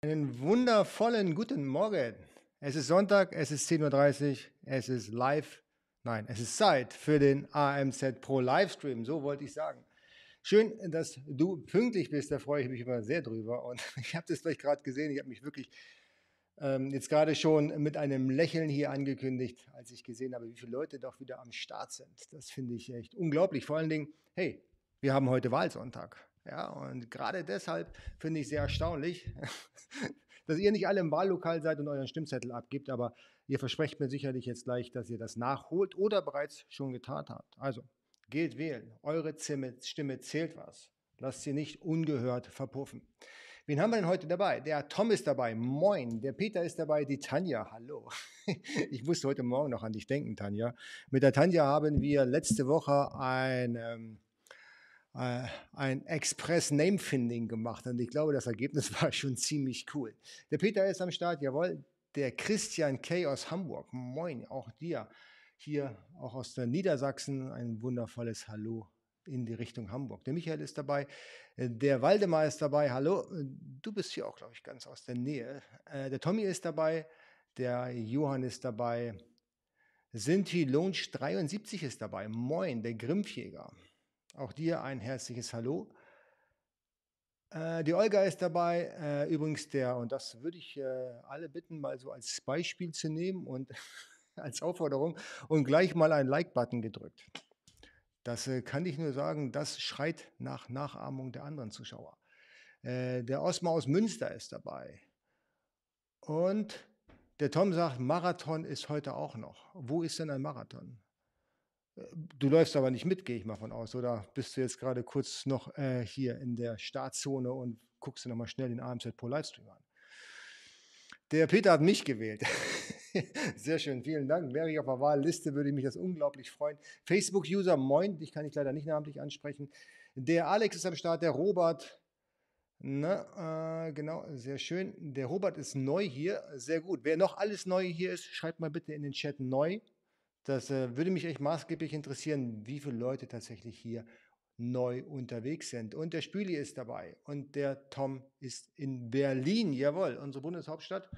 Einen wundervollen guten Morgen. Es ist Sonntag, es ist 10.30 Uhr, es ist live. Nein, es ist Zeit für den AMZ Pro Livestream, so wollte ich sagen. Schön, dass du pünktlich bist, da freue ich mich immer sehr drüber. Und ich habe das vielleicht gerade gesehen, ich habe mich wirklich ähm, jetzt gerade schon mit einem Lächeln hier angekündigt, als ich gesehen habe, wie viele Leute doch wieder am Start sind. Das finde ich echt unglaublich. Vor allen Dingen, hey, wir haben heute Wahlsonntag. Ja, und gerade deshalb finde ich sehr erstaunlich, dass ihr nicht alle im Wahllokal seid und euren Stimmzettel abgibt, aber ihr versprecht mir sicherlich jetzt gleich, dass ihr das nachholt oder bereits schon getan habt. Also, geht wählen. Eure Stimme zählt was. Lasst sie nicht ungehört verpuffen. Wen haben wir denn heute dabei? Der Tom ist dabei. Moin. Der Peter ist dabei. Die Tanja. Hallo. Ich musste heute Morgen noch an dich denken, Tanja. Mit der Tanja haben wir letzte Woche ein. Äh, ein Express Name Finding gemacht und ich glaube, das Ergebnis war schon ziemlich cool. Der Peter ist am Start, jawohl. Der Christian K. aus Hamburg, moin, auch dir. Hier auch aus der Niedersachsen ein wundervolles Hallo in die Richtung Hamburg. Der Michael ist dabei, der Waldemar ist dabei, hallo. Du bist hier auch, glaube ich, ganz aus der Nähe. Äh, der Tommy ist dabei, der Johann ist dabei. Sinti Lounge 73 ist dabei. Moin, der Grimpfjäger. Auch dir ein herzliches Hallo. Äh, die Olga ist dabei, äh, übrigens der, und das würde ich äh, alle bitten, mal so als Beispiel zu nehmen und als Aufforderung und gleich mal einen Like-Button gedrückt. Das äh, kann ich nur sagen, das schreit nach Nachahmung der anderen Zuschauer. Äh, der Osmar aus Münster ist dabei. Und der Tom sagt, Marathon ist heute auch noch. Wo ist denn ein Marathon? Du läufst aber nicht mit, gehe ich mal von aus, oder bist du jetzt gerade kurz noch äh, hier in der Startzone und guckst du nochmal schnell den AMZ Pro Livestream an? Der Peter hat mich gewählt. Sehr schön, vielen Dank. Wäre ich auf der Wahlliste, würde mich das unglaublich freuen. Facebook-User, moin, dich kann ich leider nicht namentlich ansprechen. Der Alex ist am Start, der Robert. Na, äh, genau, sehr schön. Der Robert ist neu hier, sehr gut. Wer noch alles neu hier ist, schreibt mal bitte in den Chat neu. Das äh, würde mich echt maßgeblich interessieren, wie viele Leute tatsächlich hier neu unterwegs sind. Und der Spüli ist dabei und der Tom ist in Berlin, jawohl, unsere Bundeshauptstadt.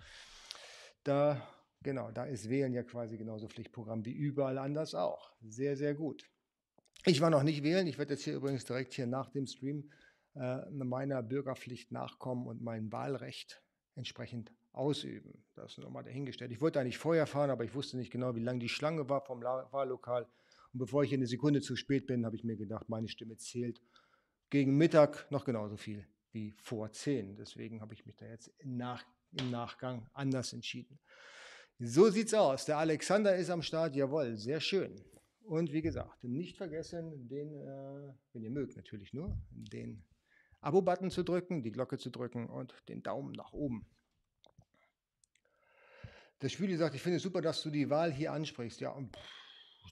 Da, genau, da ist Wählen ja quasi genauso Pflichtprogramm wie überall anders auch. Sehr, sehr gut. Ich war noch nicht wählen. Ich werde jetzt hier übrigens direkt hier nach dem Stream äh, meiner Bürgerpflicht nachkommen und mein Wahlrecht entsprechend ausüben. Das ist nochmal dahingestellt. Ich wollte eigentlich vorher fahren, aber ich wusste nicht genau, wie lang die Schlange war vom Wahllokal. Und bevor ich eine Sekunde zu spät bin, habe ich mir gedacht, meine Stimme zählt gegen Mittag noch genauso viel wie vor zehn. Deswegen habe ich mich da jetzt im, Nach im Nachgang anders entschieden. So sieht's aus. Der Alexander ist am Start. Jawohl, sehr schön. Und wie gesagt, nicht vergessen, den, äh, wenn ihr mögt, natürlich nur, den Abo-Button zu drücken, die Glocke zu drücken und den Daumen nach oben. Der Schwüli sagt, ich finde es super, dass du die Wahl hier ansprichst. Ja, pff,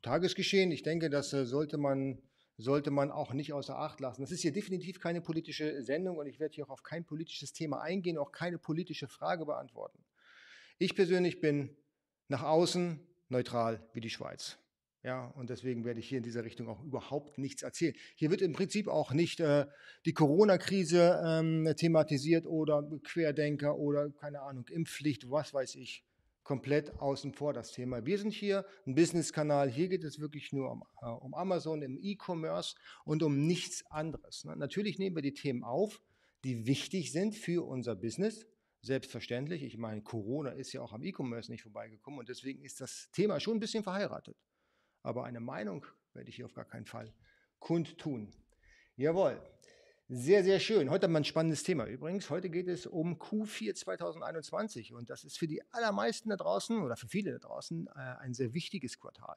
Tagesgeschehen, ich denke, das äh, sollte man, sollte man auch nicht außer Acht lassen. Das ist hier definitiv keine politische Sendung und ich werde hier auch auf kein politisches Thema eingehen, auch keine politische Frage beantworten. Ich persönlich bin nach außen neutral wie die Schweiz. Ja, und deswegen werde ich hier in dieser Richtung auch überhaupt nichts erzählen. Hier wird im Prinzip auch nicht äh, die Corona-Krise ähm, thematisiert oder Querdenker oder keine Ahnung, Impfpflicht, was weiß ich komplett außen vor das Thema. Wir sind hier ein Business-Kanal. Hier geht es wirklich nur um, äh, um Amazon im E-Commerce und um nichts anderes. Ne? Natürlich nehmen wir die Themen auf, die wichtig sind für unser Business. Selbstverständlich. Ich meine, Corona ist ja auch am E-Commerce nicht vorbeigekommen und deswegen ist das Thema schon ein bisschen verheiratet. Aber eine Meinung werde ich hier auf gar keinen Fall kundtun. Jawohl. Sehr, sehr schön. Heute haben wir ein spannendes Thema übrigens. Heute geht es um Q4 2021 und das ist für die allermeisten da draußen oder für viele da draußen äh, ein sehr wichtiges Quartal.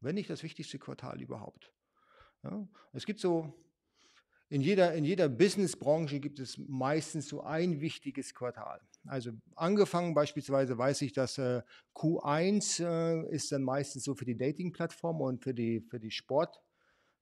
Wenn nicht das wichtigste Quartal überhaupt. Ja, es gibt so, in jeder, in jeder Businessbranche gibt es meistens so ein wichtiges Quartal. Also angefangen beispielsweise weiß ich, dass äh, Q1 äh, ist dann meistens so für die Dating-Plattform und für die, für die Sport-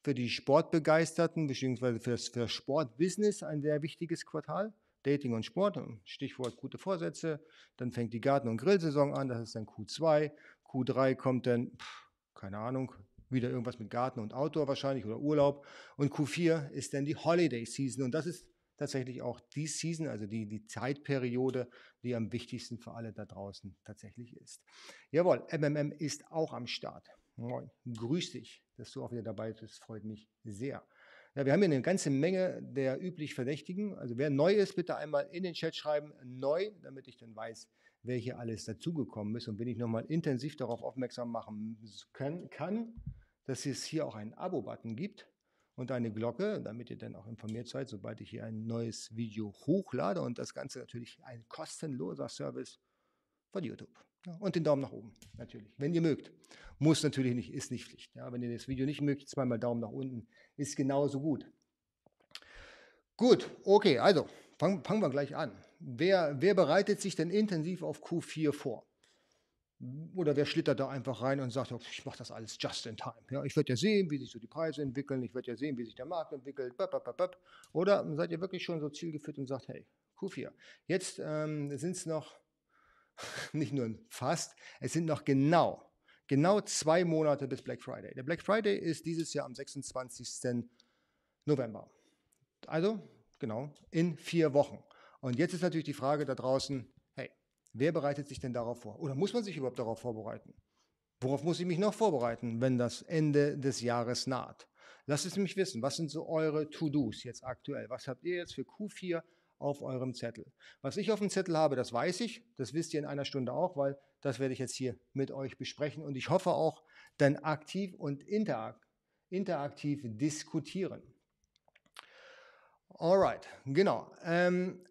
für die Sportbegeisterten bzw. für für das Sportbusiness ein sehr wichtiges Quartal. Dating und Sport, Stichwort gute Vorsätze. Dann fängt die Garten- und Grillsaison an, das ist dann Q2. Q3 kommt dann, pff, keine Ahnung, wieder irgendwas mit Garten und Outdoor wahrscheinlich oder Urlaub. Und Q4 ist dann die Holiday Season und das ist tatsächlich auch die Season, also die, die Zeitperiode, die am wichtigsten für alle da draußen tatsächlich ist. Jawohl, MMM ist auch am Start. Moin, grüß dich, dass du auch wieder dabei bist, freut mich sehr. Ja, wir haben hier eine ganze Menge der üblich Verdächtigen. Also wer neu ist, bitte einmal in den Chat schreiben, neu, damit ich dann weiß, wer hier alles dazugekommen ist und wenn ich nochmal intensiv darauf aufmerksam machen können, kann, dass es hier auch einen Abo-Button gibt und eine Glocke, damit ihr dann auch informiert seid, sobald ich hier ein neues Video hochlade und das Ganze natürlich ein kostenloser Service von YouTube. Ja, und den Daumen nach oben, natürlich, wenn ihr mögt. Muss natürlich nicht, ist nicht Pflicht. Ja, wenn ihr das Video nicht mögt, zweimal Daumen nach unten, ist genauso gut. Gut, okay, also fangen, fangen wir gleich an. Wer, wer bereitet sich denn intensiv auf Q4 vor? Oder wer schlittert da einfach rein und sagt, ich mache das alles just in time. Ja, ich werde ja sehen, wie sich so die Preise entwickeln, ich werde ja sehen, wie sich der Markt entwickelt. Oder seid ihr wirklich schon so zielgeführt und sagt, hey, Q4. Jetzt ähm, sind es noch nicht nur fast, es sind noch genau, genau zwei Monate bis Black Friday. Der Black Friday ist dieses Jahr am 26. November. Also, genau, in vier Wochen. Und jetzt ist natürlich die Frage da draußen, hey, wer bereitet sich denn darauf vor? Oder muss man sich überhaupt darauf vorbereiten? Worauf muss ich mich noch vorbereiten, wenn das Ende des Jahres naht? Lasst es mich wissen, was sind so eure To-Dos jetzt aktuell? Was habt ihr jetzt für Q4 auf eurem Zettel. Was ich auf dem Zettel habe, das weiß ich, das wisst ihr in einer Stunde auch, weil das werde ich jetzt hier mit euch besprechen und ich hoffe auch dann aktiv und interaktiv diskutieren. Alright, genau. Ähm,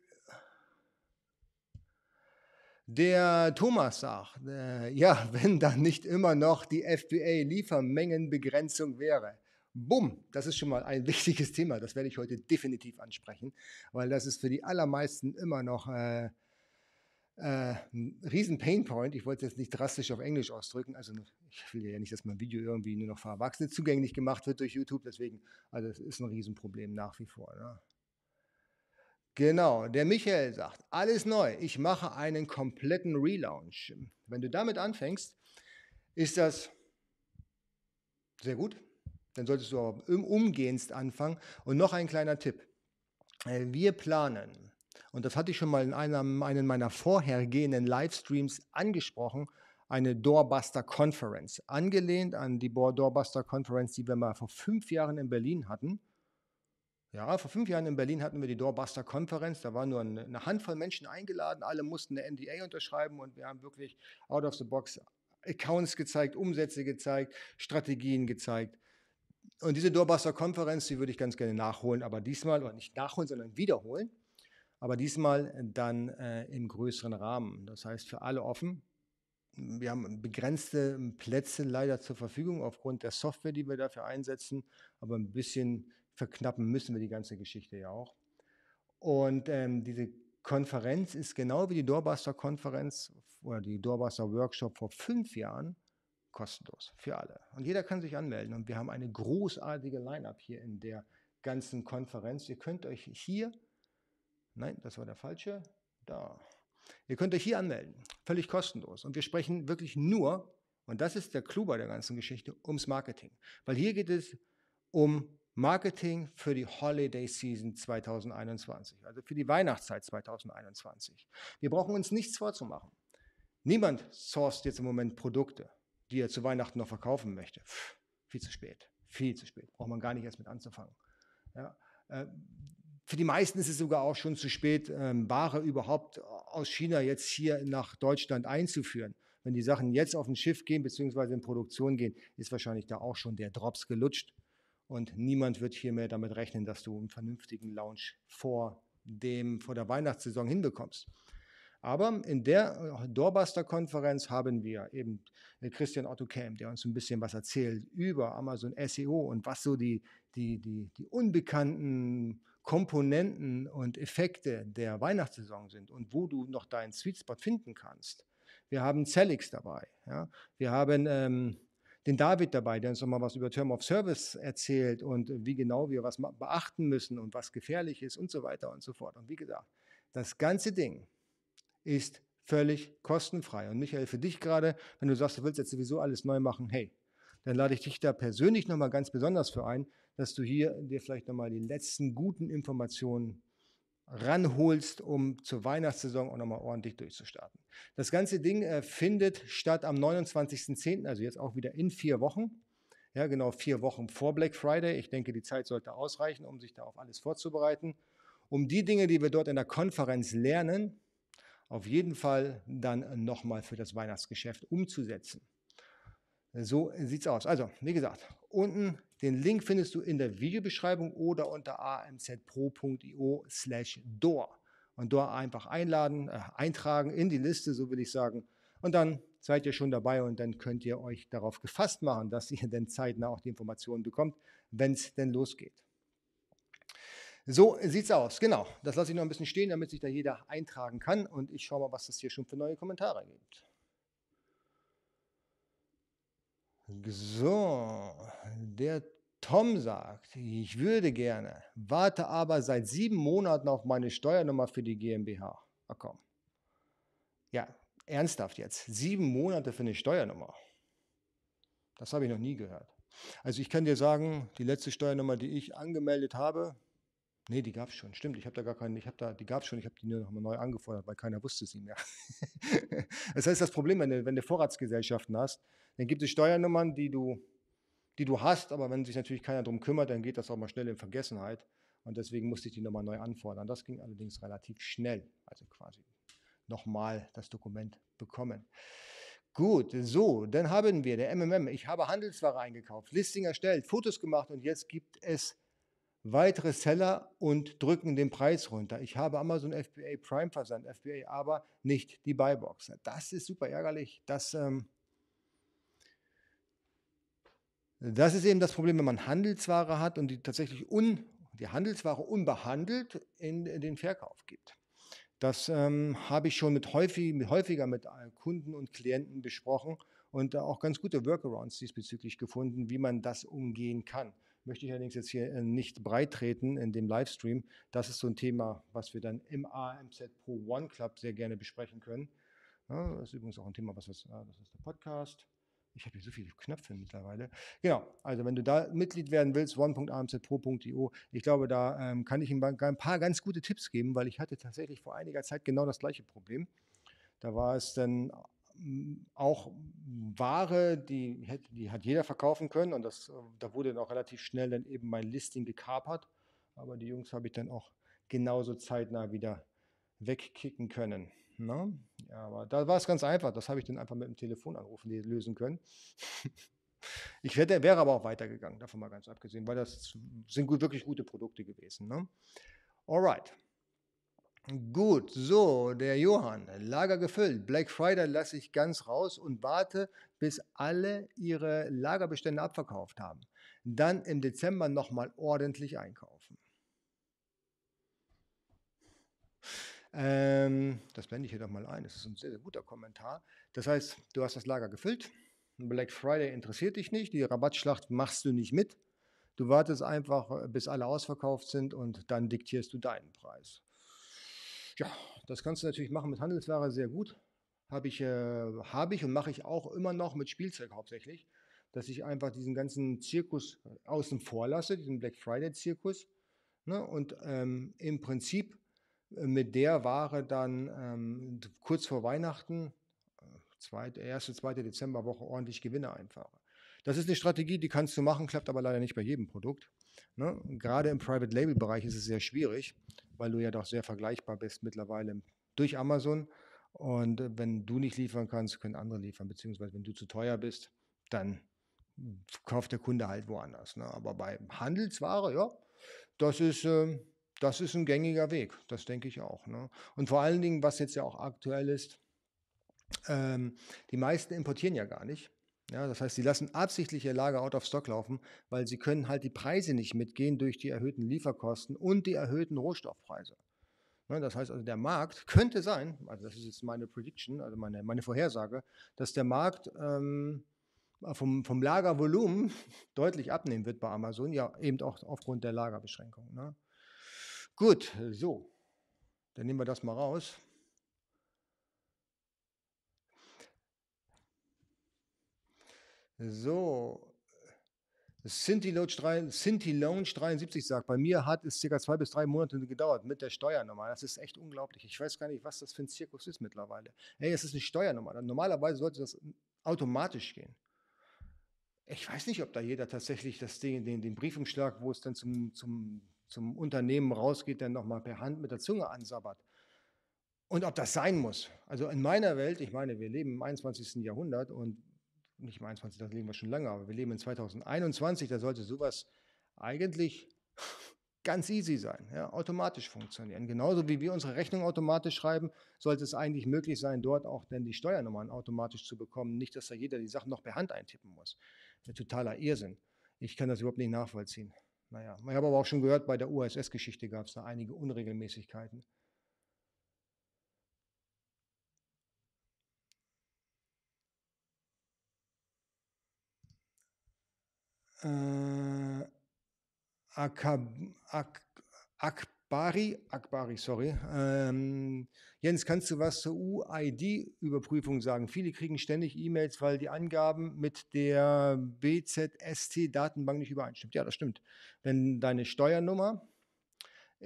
der Thomas sagt, äh, ja, wenn dann nicht immer noch die FBA-Liefermengenbegrenzung wäre. Bumm, das ist schon mal ein wichtiges Thema. Das werde ich heute definitiv ansprechen, weil das ist für die allermeisten immer noch äh, äh, ein riesen Painpoint. Ich wollte es jetzt nicht drastisch auf Englisch ausdrücken. Also ich will ja nicht, dass mein Video irgendwie nur noch für Erwachsene zugänglich gemacht wird durch YouTube. Deswegen, also es ist ein Riesenproblem nach wie vor. Ne? Genau, der Michael sagt, alles neu. Ich mache einen kompletten Relaunch. Wenn du damit anfängst, ist das sehr gut dann solltest du aber umgehend anfangen. Und noch ein kleiner Tipp. Äh, wir planen, und das hatte ich schon mal in einem, einem meiner vorhergehenden Livestreams angesprochen, eine Doorbuster Conference, angelehnt an die Doorbuster Conference, die wir mal vor fünf Jahren in Berlin hatten. Ja, vor fünf Jahren in Berlin hatten wir die Doorbuster Konferenz. Da war nur eine Handvoll Menschen eingeladen. Alle mussten eine NDA unterschreiben und wir haben wirklich out of the box Accounts gezeigt, Umsätze gezeigt, Strategien gezeigt. Und diese Doorbuster-Konferenz, die würde ich ganz gerne nachholen, aber diesmal, oder nicht nachholen, sondern wiederholen, aber diesmal dann äh, im größeren Rahmen. Das heißt, für alle offen. Wir haben begrenzte Plätze leider zur Verfügung aufgrund der Software, die wir dafür einsetzen, aber ein bisschen verknappen müssen wir die ganze Geschichte ja auch. Und ähm, diese Konferenz ist genau wie die Doorbuster-Konferenz oder die Doorbuster-Workshop vor fünf Jahren kostenlos für alle. Und jeder kann sich anmelden. Und wir haben eine großartige Line-up hier in der ganzen Konferenz. Ihr könnt euch hier, nein, das war der falsche, da. Ihr könnt euch hier anmelden, völlig kostenlos. Und wir sprechen wirklich nur, und das ist der Clou bei der ganzen Geschichte, ums Marketing. Weil hier geht es um Marketing für die Holiday Season 2021, also für die Weihnachtszeit 2021. Wir brauchen uns nichts vorzumachen. Niemand sourced jetzt im Moment Produkte die er zu Weihnachten noch verkaufen möchte. Pff, viel zu spät. Viel zu spät. Braucht man gar nicht erst mit anzufangen. Ja, äh, für die meisten ist es sogar auch schon zu spät, ähm, Ware überhaupt aus China jetzt hier nach Deutschland einzuführen. Wenn die Sachen jetzt auf ein Schiff gehen bzw. in Produktion gehen, ist wahrscheinlich da auch schon der Drops gelutscht. Und niemand wird hier mehr damit rechnen, dass du einen vernünftigen Launch vor, dem, vor der Weihnachtssaison hinbekommst. Aber in der äh, Doorbuster-Konferenz haben wir eben äh, Christian Otto Kemp, der uns ein bisschen was erzählt über Amazon SEO und was so die, die, die, die unbekannten Komponenten und Effekte der Weihnachtssaison sind und wo du noch deinen Sweet Spot finden kannst. Wir haben Celix dabei. Ja? Wir haben ähm, den David dabei, der uns nochmal was über Term of Service erzählt und wie genau wir was beachten müssen und was gefährlich ist und so weiter und so fort. Und wie gesagt, das ganze Ding ist völlig kostenfrei. Und Michael, für dich gerade, wenn du sagst, du willst jetzt sowieso alles neu machen, hey, dann lade ich dich da persönlich nochmal ganz besonders für ein, dass du hier dir vielleicht nochmal die letzten guten Informationen ranholst, um zur Weihnachtssaison auch nochmal ordentlich durchzustarten. Das ganze Ding äh, findet statt am 29.10., also jetzt auch wieder in vier Wochen. Ja, genau vier Wochen vor Black Friday. Ich denke, die Zeit sollte ausreichen, um sich da auf alles vorzubereiten. Um die Dinge, die wir dort in der Konferenz lernen, auf jeden Fall dann nochmal für das Weihnachtsgeschäft umzusetzen. So sieht es aus. Also, wie gesagt, unten den Link findest du in der Videobeschreibung oder unter amzpro.io slash door. Und dort einfach einladen, äh, eintragen in die Liste, so will ich sagen. Und dann seid ihr schon dabei und dann könnt ihr euch darauf gefasst machen, dass ihr dann zeitnah auch die Informationen bekommt, wenn es denn losgeht. So sieht es aus. Genau. Das lasse ich noch ein bisschen stehen, damit sich da jeder eintragen kann. Und ich schaue mal, was es hier schon für neue Kommentare gibt. So, der Tom sagt, ich würde gerne, warte aber seit sieben Monaten auf meine Steuernummer für die GmbH. Ach komm. Ja, ernsthaft jetzt. Sieben Monate für eine Steuernummer. Das habe ich noch nie gehört. Also ich kann dir sagen, die letzte Steuernummer, die ich angemeldet habe, nee, die gab es schon. Stimmt, ich habe da gar keine, ich habe da, die gab es schon, ich habe die nur noch mal neu angefordert, weil keiner wusste sie mehr. das heißt, das Problem, wenn du, wenn du Vorratsgesellschaften hast, dann gibt es Steuernummern, die du, die du hast, aber wenn sich natürlich keiner darum kümmert, dann geht das auch mal schnell in Vergessenheit. Und deswegen musste ich die nochmal neu anfordern. Das ging allerdings relativ schnell, also quasi nochmal das Dokument bekommen. Gut, so, dann haben wir der MMM. Ich habe Handelsware eingekauft, Listing erstellt, Fotos gemacht und jetzt gibt es weitere Seller und drücken den Preis runter. Ich habe Amazon FBA Prime Versand, FBA, aber nicht die Buybox. Das ist super ärgerlich. Das ähm, Das ist eben das Problem, wenn man Handelsware hat und die tatsächlich un, die Handelsware unbehandelt in, in den Verkauf gibt. Das ähm, habe ich schon mit, häufig, mit häufiger mit Kunden und Klienten besprochen und auch ganz gute Workarounds diesbezüglich gefunden, wie man das umgehen kann. Möchte ich allerdings jetzt hier äh, nicht breit treten in dem Livestream. Das ist so ein Thema, was wir dann im AMZ Pro One Club sehr gerne besprechen können. Ja, das ist übrigens auch ein Thema, was ist, das ist der Podcast. Ich habe hier so viele Knöpfe mittlerweile. Genau, also wenn du da Mitglied werden willst, one.amzpro.io, ich glaube, da ähm, kann ich ein paar ganz gute Tipps geben, weil ich hatte tatsächlich vor einiger Zeit genau das gleiche Problem. Da war es dann auch Ware, die, die hat jeder verkaufen können und das, da wurde dann auch relativ schnell dann eben mein Listing gekapert. Aber die Jungs habe ich dann auch genauso zeitnah wieder wegkicken können. Ne? Ja, aber da war es ganz einfach. Das habe ich dann einfach mit dem Telefonanruf lösen können. ich hätte, wäre aber auch weitergegangen, davon mal ganz abgesehen, weil das sind gut, wirklich gute Produkte gewesen. Ne? Alright. Gut, so, der Johann, Lager gefüllt. Black Friday lasse ich ganz raus und warte, bis alle ihre Lagerbestände abverkauft haben. Dann im Dezember nochmal ordentlich einkaufen. Ähm, das blende ich hier doch mal ein. Das ist ein sehr, sehr guter Kommentar. Das heißt, du hast das Lager gefüllt. Black Friday interessiert dich nicht. Die Rabattschlacht machst du nicht mit. Du wartest einfach, bis alle ausverkauft sind und dann diktierst du deinen Preis. Ja, das kannst du natürlich machen mit Handelsware sehr gut. Habe ich, äh, hab ich und mache ich auch immer noch mit Spielzeug hauptsächlich, dass ich einfach diesen ganzen Zirkus außen vor lasse, diesen Black Friday-Zirkus. Ne? Und ähm, im Prinzip mit der Ware dann ähm, kurz vor Weihnachten, äh, zweite, erste, zweite Dezemberwoche, ordentlich Gewinne einfahre. Das ist eine Strategie, die kannst du machen, klappt aber leider nicht bei jedem Produkt. Ne? Gerade im Private Label Bereich ist es sehr schwierig, weil du ja doch sehr vergleichbar bist mittlerweile durch Amazon. Und äh, wenn du nicht liefern kannst, können andere liefern, beziehungsweise wenn du zu teuer bist, dann kauft der Kunde halt woanders. Ne? Aber bei Handelsware, ja, das ist, äh, das ist ein gängiger Weg, das denke ich auch. Ne? Und vor allen Dingen, was jetzt ja auch aktuell ist, ähm, die meisten importieren ja gar nicht. Ja, das heißt, sie lassen absichtlich ihr Lager out of stock laufen, weil sie können halt die Preise nicht mitgehen durch die erhöhten Lieferkosten und die erhöhten Rohstoffpreise. Ja, das heißt also, der Markt könnte sein, also das ist jetzt meine Prediction, also meine, meine Vorhersage, dass der Markt ähm, vom, vom Lagervolumen deutlich abnehmen wird bei Amazon, ja eben auch aufgrund der Lagerbeschränkung. Ne? Gut, so. Dann nehmen wir das mal raus. So. Sinti Lounge 73 sagt, bei mir hat es circa zwei bis drei Monate gedauert mit der Steuernummer. Das ist echt unglaublich. Ich weiß gar nicht, was das für ein Zirkus ist mittlerweile. Hey, es ist eine Steuernummer. Normalerweise sollte das automatisch gehen. Ich weiß nicht, ob da jeder tatsächlich das Ding, den, den Briefumschlag, wo es dann zum, zum, zum Unternehmen rausgeht, dann nochmal per Hand mit der Zunge ansabbert. Und ob das sein muss. Also in meiner Welt, ich meine, wir leben im 21. Jahrhundert und nicht im 21. das leben wir schon lange, aber wir leben in 2021, da sollte sowas eigentlich ganz easy sein, ja, automatisch funktionieren. Genauso wie wir unsere Rechnung automatisch schreiben, sollte es eigentlich möglich sein, dort auch dann die Steuernummern automatisch zu bekommen. Nicht, dass da jeder die Sachen noch per Hand eintippen muss. Ein totaler Irrsinn. Ich kann das überhaupt nicht nachvollziehen. Naja, ich habe aber auch schon gehört, bei der USS-Geschichte gab es da einige Unregelmäßigkeiten. Äh, Akab, Ak, Akbari, Akbari, sorry. Ähm, Jens, kannst du was zur UID-Überprüfung sagen? Viele kriegen ständig E-Mails, weil die Angaben mit der BZST-Datenbank nicht übereinstimmen. Ja, das stimmt. Wenn deine Steuernummer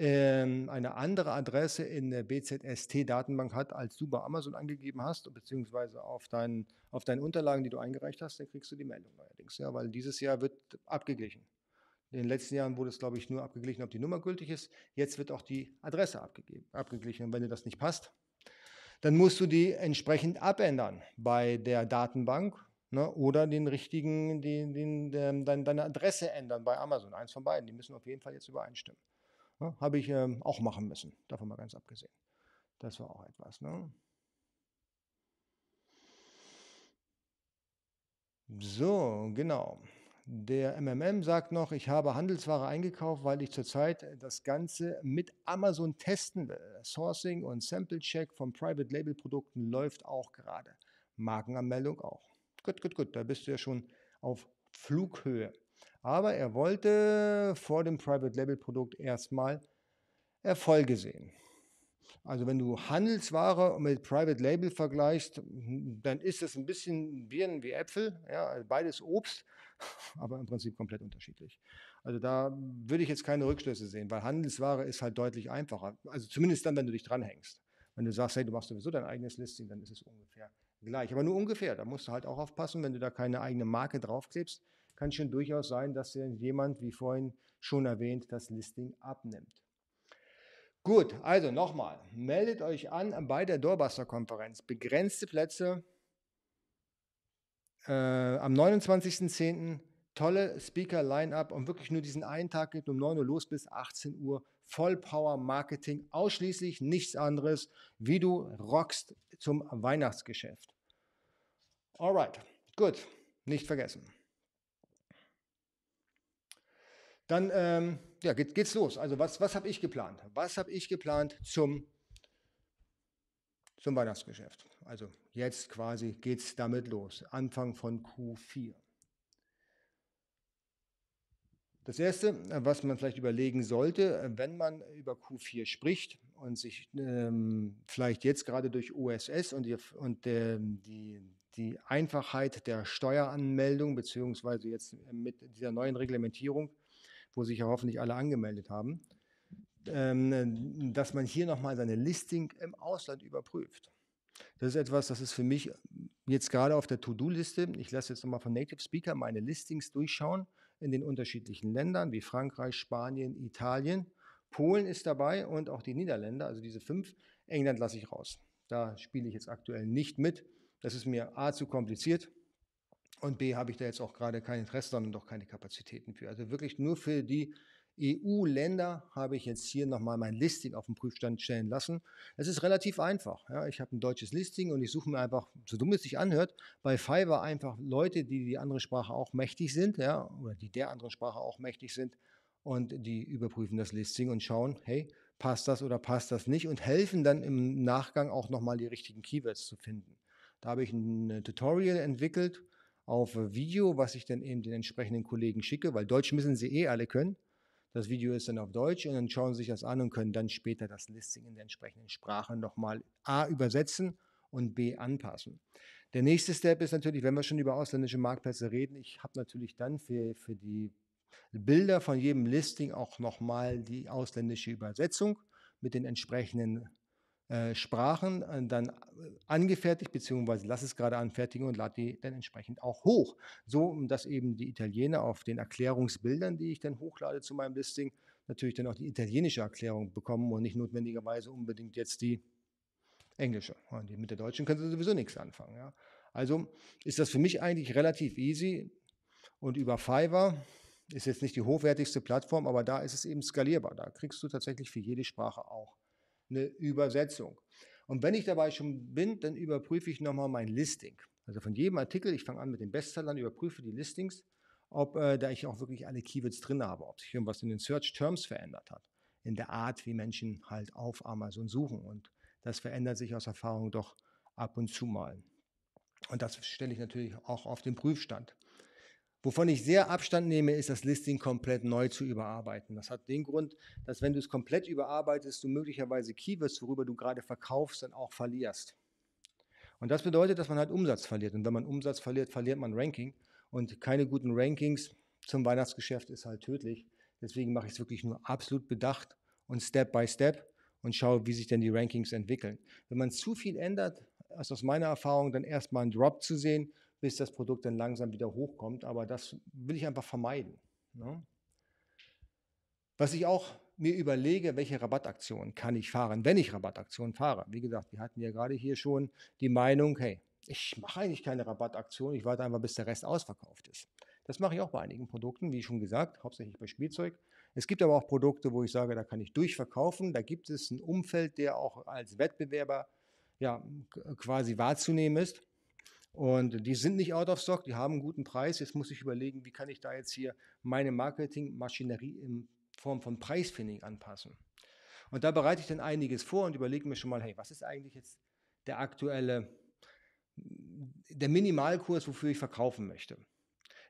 eine andere Adresse in der BZST-Datenbank hat, als du bei Amazon angegeben hast, beziehungsweise auf, dein, auf deinen Unterlagen, die du eingereicht hast, dann kriegst du die Meldung neuerdings. Ja, weil dieses Jahr wird abgeglichen. In den letzten Jahren wurde es, glaube ich, nur abgeglichen, ob die Nummer gültig ist. Jetzt wird auch die Adresse abgegeben, abgeglichen. Und wenn dir das nicht passt, dann musst du die entsprechend abändern bei der Datenbank ne, oder den richtigen, den, den, den, deine Adresse ändern bei Amazon. Eins von beiden. Die müssen auf jeden Fall jetzt übereinstimmen. Ne, Habe ich ähm, auch machen müssen, davon mal ganz abgesehen. Das war auch etwas. Ne? So, genau. Der MMM sagt noch, ich habe Handelsware eingekauft, weil ich zurzeit das Ganze mit Amazon testen will. Sourcing und Sample Check von Private Label Produkten läuft auch gerade. Markenanmeldung auch. Gut, gut, gut, da bist du ja schon auf Flughöhe. Aber er wollte vor dem Private Label Produkt erstmal Erfolge sehen. Also wenn du Handelsware mit Private Label vergleichst, dann ist es ein bisschen Birnen wie Äpfel, ja, beides Obst, aber im Prinzip komplett unterschiedlich. Also da würde ich jetzt keine Rückschlüsse sehen, weil Handelsware ist halt deutlich einfacher. Also zumindest dann, wenn du dich dranhängst. Wenn du sagst, hey, du machst sowieso dein eigenes Listing, dann ist es ungefähr gleich. Aber nur ungefähr. Da musst du halt auch aufpassen, wenn du da keine eigene Marke draufklebst, kann schon durchaus sein, dass jemand, wie vorhin schon erwähnt, das Listing abnimmt. Gut, also nochmal, meldet euch an bei der Doorbuster-Konferenz. Begrenzte Plätze äh, am 29.10. Tolle Speaker-Line-Up und wirklich nur diesen einen Tag geht um 9 Uhr los bis 18 Uhr. Vollpower-Marketing, ausschließlich nichts anderes, wie du rockst zum Weihnachtsgeschäft. Alright, gut, nicht vergessen. Dann ähm, ja, geht, geht's los. Also was, was habe ich geplant? Was habe ich geplant zum, zum Weihnachtsgeschäft? Also jetzt quasi geht es damit los. Anfang von Q4. Das Erste, was man vielleicht überlegen sollte, wenn man über Q4 spricht und sich ähm, vielleicht jetzt gerade durch OSS und, die, und der, die, die Einfachheit der Steueranmeldung, beziehungsweise jetzt mit dieser neuen Reglementierung, wo sich ja hoffentlich alle angemeldet haben, ähm, dass man hier nochmal seine Listing im Ausland überprüft. Das ist etwas, das ist für mich jetzt gerade auf der To-Do-Liste. Ich lasse jetzt nochmal von Native Speaker meine Listings durchschauen in den unterschiedlichen Ländern wie Frankreich, Spanien, Italien. Polen ist dabei und auch die Niederländer, also diese fünf. England lasse ich raus. Da spiele ich jetzt aktuell nicht mit. Das ist mir A zu kompliziert und B, habe ich da jetzt auch gerade kein Interesse, sondern doch keine Kapazitäten für. Also wirklich nur für die EU-Länder habe ich jetzt hier nochmal mein Listing auf den Prüfstand stellen lassen. Es ist relativ einfach. Ja. Ich habe ein deutsches Listing und ich suche mir einfach, so dumm es sich anhört, bei Fiverr einfach Leute, die die andere Sprache auch mächtig sind, ja, oder die der anderen Sprache auch mächtig sind und die überprüfen das Listing und schauen, hey, passt das oder passt das nicht und helfen dann im Nachgang auch nochmal die richtigen Keywords zu finden. Da habe ich ein Tutorial entwickelt, auf Video, was ich dann eben den entsprechenden Kollegen schicke, weil Deutsch müssen sie eh alle können. Das Video ist dann auf Deutsch und dann schauen sie sich das an und können dann später das Listing in der entsprechenden Sprache nochmal A übersetzen und B anpassen. Der nächste Step ist natürlich, wenn wir schon über ausländische Marktplätze reden, ich habe natürlich dann für, für die Bilder von jedem Listing auch nochmal die ausländische Übersetzung mit den entsprechenden äh, Sprachen äh, dann angefertigt, beziehungsweise lass es gerade anfertigen und lade die dann entsprechend auch hoch. So, dass eben die Italiener auf den Erklärungsbildern, die ich dann hochlade zu meinem Listing, natürlich dann auch die italienische Erklärung bekommen und nicht notwendigerweise unbedingt jetzt die englische. Und mit der deutschen können sie sowieso nichts anfangen. Ja. Also ist das für mich eigentlich relativ easy und über Fiverr ist jetzt nicht die hochwertigste Plattform, aber da ist es eben skalierbar. Da kriegst du tatsächlich für jede Sprache auch eine Übersetzung. Und wenn ich dabei schon bin, dann überprüfe ich nochmal mein Listing. Also von jedem Artikel, ich fange an mit den Bestsellern, überprüfe die Listings, ob äh, da ich auch wirklich alle Keywords drin habe, ob sich irgendwas in den Search Terms verändert hat, in der Art, wie Menschen halt auf Amazon suchen. Und das verändert sich aus Erfahrung doch ab und zu mal. Und das stelle ich natürlich auch auf den Prüfstand. Wovon ich sehr Abstand nehme, ist das Listing komplett neu zu überarbeiten. Das hat den Grund, dass wenn du es komplett überarbeitest, du möglicherweise Keywords, worüber du gerade verkaufst, dann auch verlierst. Und das bedeutet, dass man halt Umsatz verliert. Und wenn man Umsatz verliert, verliert man Ranking. Und keine guten Rankings zum Weihnachtsgeschäft ist halt tödlich. Deswegen mache ich es wirklich nur absolut bedacht und Step by Step und schaue, wie sich denn die Rankings entwickeln. Wenn man zu viel ändert, ist aus meiner Erfahrung dann erstmal ein Drop zu sehen bis das Produkt dann langsam wieder hochkommt. Aber das will ich einfach vermeiden. Ne? Was ich auch mir überlege, welche Rabattaktionen kann ich fahren, wenn ich Rabattaktionen fahre. Wie gesagt, wir hatten ja gerade hier schon die Meinung, hey, ich mache eigentlich keine Rabattaktion, ich warte einfach, bis der Rest ausverkauft ist. Das mache ich auch bei einigen Produkten, wie schon gesagt, hauptsächlich bei Spielzeug. Es gibt aber auch Produkte, wo ich sage, da kann ich durchverkaufen. Da gibt es ein Umfeld, der auch als Wettbewerber ja, quasi wahrzunehmen ist. Und die sind nicht out of stock, die haben einen guten Preis. Jetzt muss ich überlegen, wie kann ich da jetzt hier meine Marketingmaschinerie in Form von Preisfinding anpassen. Und da bereite ich dann einiges vor und überlege mir schon mal, hey, was ist eigentlich jetzt der aktuelle, der Minimalkurs, wofür ich verkaufen möchte?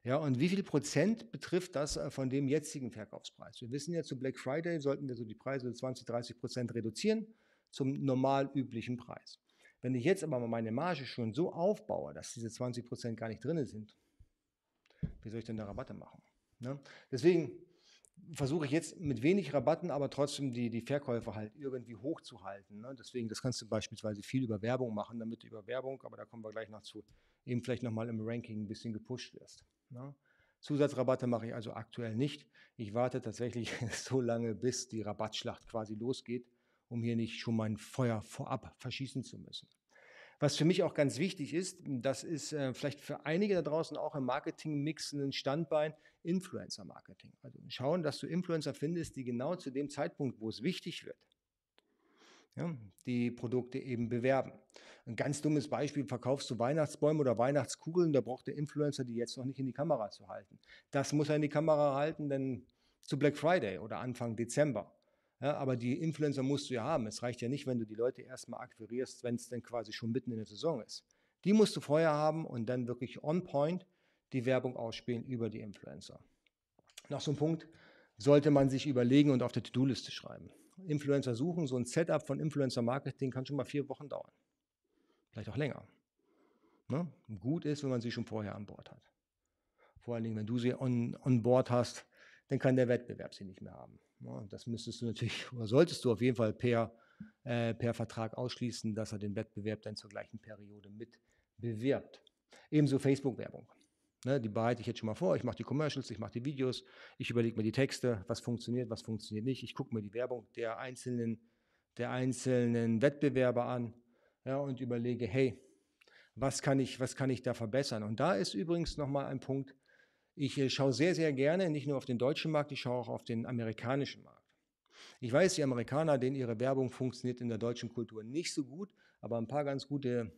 Ja, und wie viel Prozent betrifft das äh, von dem jetzigen Verkaufspreis? Wir wissen ja, zu Black Friday sollten wir so die Preise 20, 30 Prozent reduzieren zum normal üblichen Preis. Wenn ich jetzt aber meine Marge schon so aufbaue, dass diese 20% gar nicht drin sind, wie soll ich denn da Rabatte machen? Ne? Deswegen versuche ich jetzt mit wenig Rabatten, aber trotzdem die, die Verkäufe halt irgendwie hochzuhalten. Ne? Deswegen, das kannst du beispielsweise viel über Werbung machen, damit du über Werbung, aber da kommen wir gleich noch zu, eben vielleicht nochmal im Ranking ein bisschen gepusht wirst. Ne? Zusatzrabatte mache ich also aktuell nicht. Ich warte tatsächlich so lange, bis die Rabattschlacht quasi losgeht um hier nicht schon mal ein Feuer vorab verschießen zu müssen. Was für mich auch ganz wichtig ist, das ist äh, vielleicht für einige da draußen auch im Marketing-Mix ein Standbein, Influencer-Marketing. Also schauen, dass du Influencer findest, die genau zu dem Zeitpunkt, wo es wichtig wird, ja, die Produkte eben bewerben. Ein ganz dummes Beispiel, verkaufst du Weihnachtsbäume oder Weihnachtskugeln, da braucht der Influencer die jetzt noch nicht in die Kamera zu halten. Das muss er in die Kamera halten, denn zu Black Friday oder Anfang Dezember. Ja, aber die Influencer musst du ja haben. Es reicht ja nicht, wenn du die Leute erstmal akquirierst, wenn es dann quasi schon mitten in der Saison ist. Die musst du vorher haben und dann wirklich on point die Werbung ausspielen über die Influencer. Noch so ein Punkt sollte man sich überlegen und auf der To-Do-Liste schreiben. Influencer suchen, so ein Setup von Influencer-Marketing kann schon mal vier Wochen dauern. Vielleicht auch länger. Ne? Gut ist, wenn man sie schon vorher an Bord hat. Vor allen Dingen, wenn du sie on, on Board hast, dann kann der Wettbewerb sie nicht mehr haben. Das müsstest du natürlich, oder solltest du auf jeden Fall per, äh, per Vertrag ausschließen, dass er den Wettbewerb dann zur gleichen Periode mit bewirbt. Ebenso Facebook-Werbung. Ne, die bereite ich jetzt schon mal vor. Ich mache die Commercials, ich mache die Videos, ich überlege mir die Texte, was funktioniert, was funktioniert nicht. Ich gucke mir die Werbung der einzelnen, der einzelnen Wettbewerber an ja, und überlege, hey, was kann, ich, was kann ich da verbessern? Und da ist übrigens nochmal ein Punkt, ich äh, schaue sehr, sehr gerne nicht nur auf den deutschen Markt, ich schaue auch auf den amerikanischen Markt. Ich weiß, die Amerikaner, denen ihre Werbung funktioniert in der deutschen Kultur nicht so gut, aber ein paar ganz gute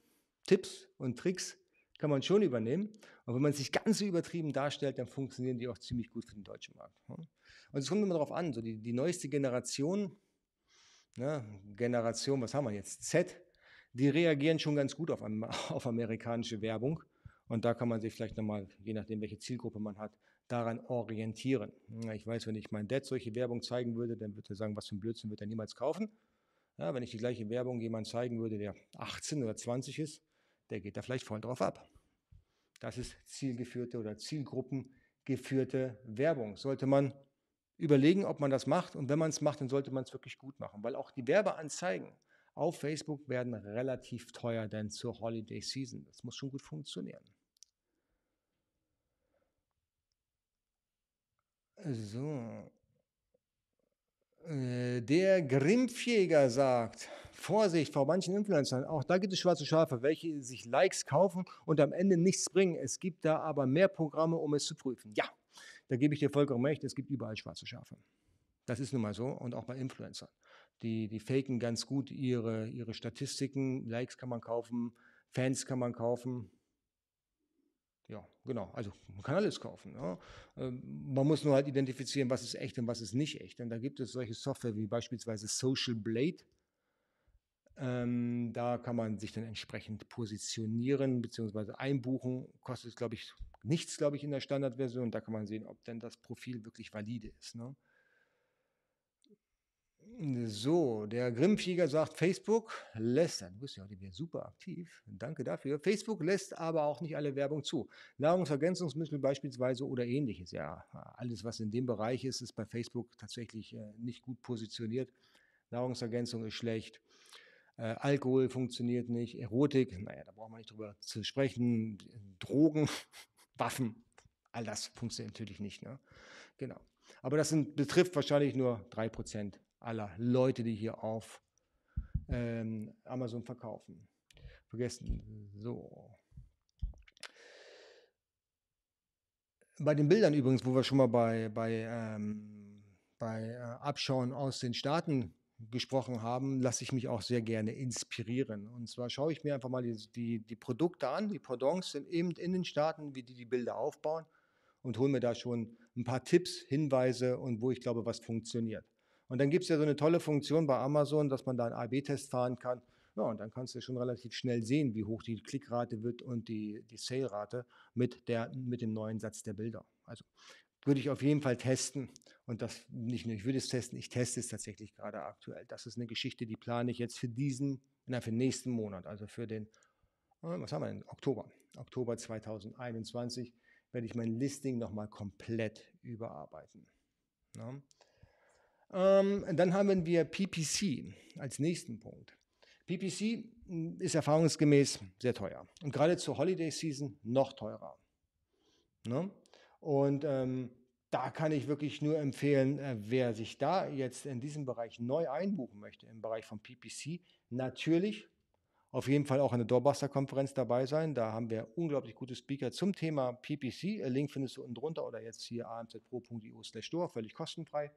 Tipps und Tricks kann man schon übernehmen. Und wenn man sich ganz so übertrieben darstellt, dann funktionieren die auch ziemlich gut für den deutschen Markt. Und es kommt immer darauf an, so die, die neueste Generation, ne, Generation, was haben wir jetzt, Z, die reagieren schon ganz gut auf, auf amerikanische Werbung. Und da kann man sich vielleicht nochmal, je nachdem, welche Zielgruppe man hat, daran orientieren. Ich weiß, wenn ich meinem Dad solche Werbung zeigen würde, dann würde er sagen, was für ein Blödsinn wird er niemals kaufen. Ja, wenn ich die gleiche Werbung jemand zeigen würde, der 18 oder 20 ist, der geht da vielleicht voll drauf ab. Das ist zielgeführte oder zielgruppengeführte Werbung. Sollte man überlegen, ob man das macht. Und wenn man es macht, dann sollte man es wirklich gut machen, weil auch die Werbeanzeigen auf Facebook werden relativ teuer denn zur Holiday Season. Das muss schon gut funktionieren. So. Äh, der Grimpfjäger sagt, Vorsicht vor manchen Influencern, auch da gibt es schwarze Schafe, welche sich Likes kaufen und am Ende nichts bringen. Es gibt da aber mehr Programme, um es zu prüfen. Ja, da gebe ich dir vollkommen recht, es gibt überall schwarze Schafe. Das ist nun mal so und auch bei Influencern. Die, die faken ganz gut ihre, ihre Statistiken, Likes kann man kaufen, Fans kann man kaufen, ja, genau. Also man kann alles kaufen. Ja. Ähm, man muss nur halt identifizieren, was ist echt und was ist nicht echt. Und da gibt es solche Software wie beispielsweise Social Blade. Ähm, da kann man sich dann entsprechend positionieren bzw. einbuchen. Kostet, glaube ich, nichts, glaube ich, in der Standardversion. Da kann man sehen, ob denn das Profil wirklich valide ist. Ne? So, der Grimmflieger sagt, Facebook lässt, du bist ja heute wieder super aktiv, danke dafür. Facebook lässt aber auch nicht alle Werbung zu. Nahrungsergänzungsmittel beispielsweise oder ähnliches. Ja, alles, was in dem Bereich ist, ist bei Facebook tatsächlich äh, nicht gut positioniert. Nahrungsergänzung ist schlecht. Äh, Alkohol funktioniert nicht. Erotik, naja, da braucht man nicht drüber zu sprechen. Drogen, Waffen, all das funktioniert natürlich nicht. Ne? Genau. Aber das sind, betrifft wahrscheinlich nur 3% aller Leute, die hier auf ähm, Amazon verkaufen. Vergessen. So. Bei den Bildern übrigens, wo wir schon mal bei, bei, ähm, bei äh, Abschauen aus den Staaten gesprochen haben, lasse ich mich auch sehr gerne inspirieren. Und zwar schaue ich mir einfach mal die, die, die Produkte an, die Pendants sind eben in den Staaten, wie die die Bilder aufbauen und hole mir da schon ein paar Tipps, Hinweise und wo ich glaube, was funktioniert. Und dann gibt es ja so eine tolle Funktion bei Amazon, dass man da einen AB-Test fahren kann. Ja, und dann kannst du schon relativ schnell sehen, wie hoch die Klickrate wird und die, die Sale-Rate mit, mit dem neuen Satz der Bilder. Also würde ich auf jeden Fall testen. Und das nicht nur, ich würde es testen, ich teste es tatsächlich gerade aktuell. Das ist eine Geschichte, die plane ich jetzt für diesen, na, für den nächsten Monat, also für den, äh, was haben wir denn, Oktober. Oktober 2021 werde ich mein Listing nochmal komplett überarbeiten. Ja. Ähm, dann haben wir PPC als nächsten Punkt. PPC hm, ist erfahrungsgemäß sehr teuer und gerade zur Holiday Season noch teurer. Ne? Und ähm, da kann ich wirklich nur empfehlen, äh, wer sich da jetzt in diesem Bereich neu einbuchen möchte, im Bereich von PPC, natürlich auf jeden Fall auch an der Doorbuster-Konferenz dabei sein. Da haben wir unglaublich gute Speaker zum Thema PPC. Link findest du unten drunter oder jetzt hier amzpro.io slash store, völlig kostenfrei.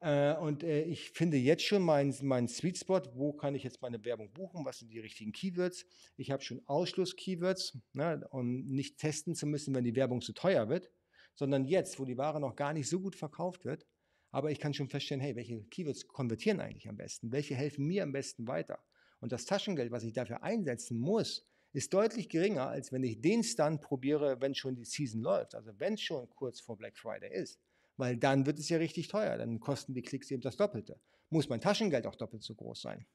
Äh, und äh, ich finde jetzt schon meinen mein Sweet Spot, wo kann ich jetzt meine Werbung buchen, was sind die richtigen Keywords. Ich habe schon Ausschluss-Keywords, ne, um nicht testen zu müssen, wenn die Werbung zu teuer wird, sondern jetzt, wo die Ware noch gar nicht so gut verkauft wird, aber ich kann schon feststellen, hey, welche Keywords konvertieren eigentlich am besten, welche helfen mir am besten weiter. Und das Taschengeld, was ich dafür einsetzen muss, ist deutlich geringer, als wenn ich den Stunt probiere, wenn schon die Season läuft, also wenn es schon kurz vor Black Friday ist weil dann wird es ja richtig teuer. Dann kosten die Klicks eben das Doppelte. Muss mein Taschengeld auch doppelt so groß sein.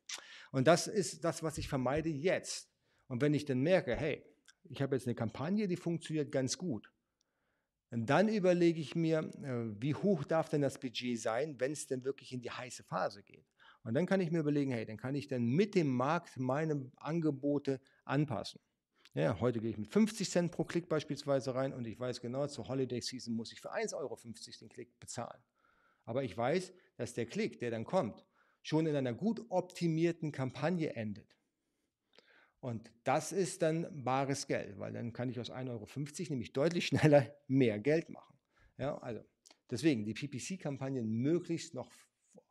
Und das ist das, was ich vermeide jetzt. Und wenn ich dann merke, hey, ich habe jetzt eine Kampagne, die funktioniert ganz gut, und dann überlege ich mir, äh, wie hoch darf denn das Budget sein, wenn es denn wirklich in die heiße Phase geht. Und dann kann ich mir überlegen, hey, dann kann ich dann mit dem Markt meine Angebote anpassen. Ja, heute gehe ich mit 50 Cent pro Klick beispielsweise rein und ich weiß genau, zur Holiday Season muss ich für 1,50 Euro den Klick bezahlen. Aber ich weiß, dass der Klick, der dann kommt, schon in einer gut optimierten Kampagne endet. Und das ist dann bares Geld, weil dann kann ich aus 1,50 Euro nämlich deutlich schneller mehr Geld machen. Ja, also deswegen die PPC-Kampagnen möglichst noch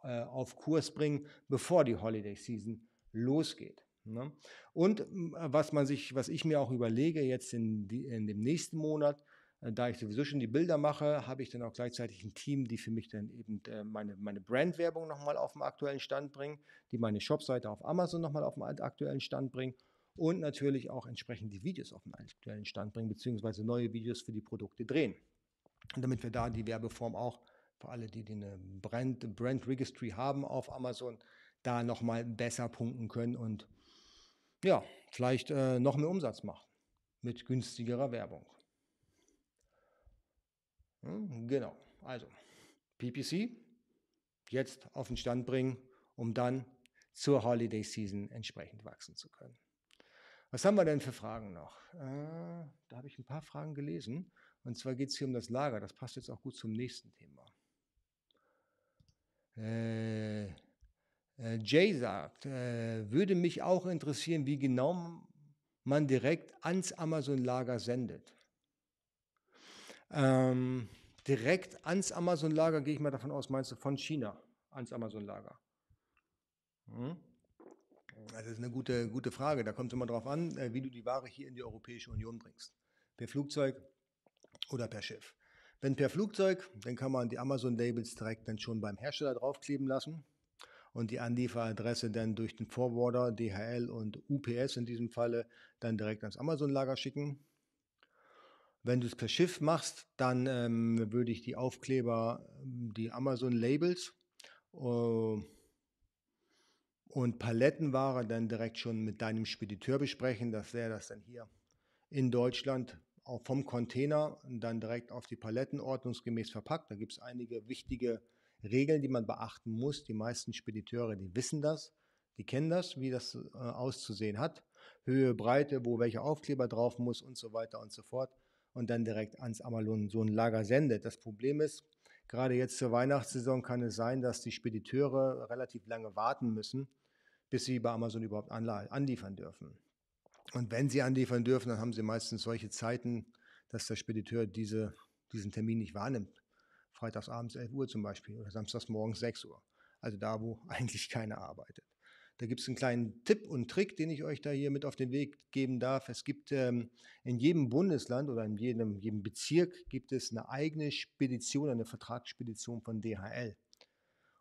äh, auf Kurs bringen, bevor die Holiday Season losgeht. Ne? Und was man sich, was ich mir auch überlege, jetzt in, die, in dem nächsten Monat, äh, da ich sowieso schon die Bilder mache, habe ich dann auch gleichzeitig ein Team, die für mich dann eben äh, meine, meine Brandwerbung nochmal auf den aktuellen Stand bringen, die meine Shopseite auf Amazon nochmal auf den aktuellen Stand bringen und natürlich auch entsprechend die Videos auf den aktuellen Stand bringen, beziehungsweise neue Videos für die Produkte drehen. Damit wir da die Werbeform auch für alle, die, die eine Brand, Brand Registry haben auf Amazon, da nochmal besser punkten können und ja, vielleicht äh, noch mehr Umsatz machen mit günstigerer Werbung. Hm, genau, also PPC jetzt auf den Stand bringen, um dann zur Holiday Season entsprechend wachsen zu können. Was haben wir denn für Fragen noch? Äh, da habe ich ein paar Fragen gelesen. Und zwar geht es hier um das Lager. Das passt jetzt auch gut zum nächsten Thema. Äh, Jay sagt, äh, würde mich auch interessieren, wie genau man direkt ans Amazon-Lager sendet. Ähm, direkt ans Amazon-Lager gehe ich mal davon aus, meinst du von China ans Amazon-Lager? Hm? Das ist eine gute, gute Frage. Da kommt es immer darauf an, äh, wie du die Ware hier in die Europäische Union bringst. Per Flugzeug oder per Schiff. Wenn per Flugzeug, dann kann man die Amazon-Labels direkt dann schon beim Hersteller draufkleben lassen und die Anlieferadresse dann durch den Forwarder, DHL und UPS in diesem Falle, dann direkt ans Amazon-Lager schicken. Wenn du es per Schiff machst, dann ähm, würde ich die Aufkleber, die Amazon-Labels äh, und Palettenware dann direkt schon mit deinem Spediteur besprechen, dass der das dann hier in Deutschland auch vom Container dann direkt auf die Paletten ordnungsgemäß verpackt. Da gibt es einige wichtige Regeln, die man beachten muss. Die meisten Spediteure, die wissen das, die kennen das, wie das äh, auszusehen hat. Höhe, Breite, wo welcher Aufkleber drauf muss und so weiter und so fort. Und dann direkt ans Amalon so ein Lager sendet. Das Problem ist, gerade jetzt zur Weihnachtssaison kann es sein, dass die Spediteure relativ lange warten müssen, bis sie bei Amazon überhaupt anliefern dürfen. Und wenn sie anliefern dürfen, dann haben sie meistens solche Zeiten, dass der Spediteur diese, diesen Termin nicht wahrnimmt. Freitags abends 11 Uhr zum Beispiel oder samstags morgens 6 Uhr. Also da, wo eigentlich keiner arbeitet. Da gibt es einen kleinen Tipp und Trick, den ich euch da hier mit auf den Weg geben darf. Es gibt ähm, in jedem Bundesland oder in jedem, jedem Bezirk gibt es eine eigene Spedition, eine Vertragsspedition von DHL.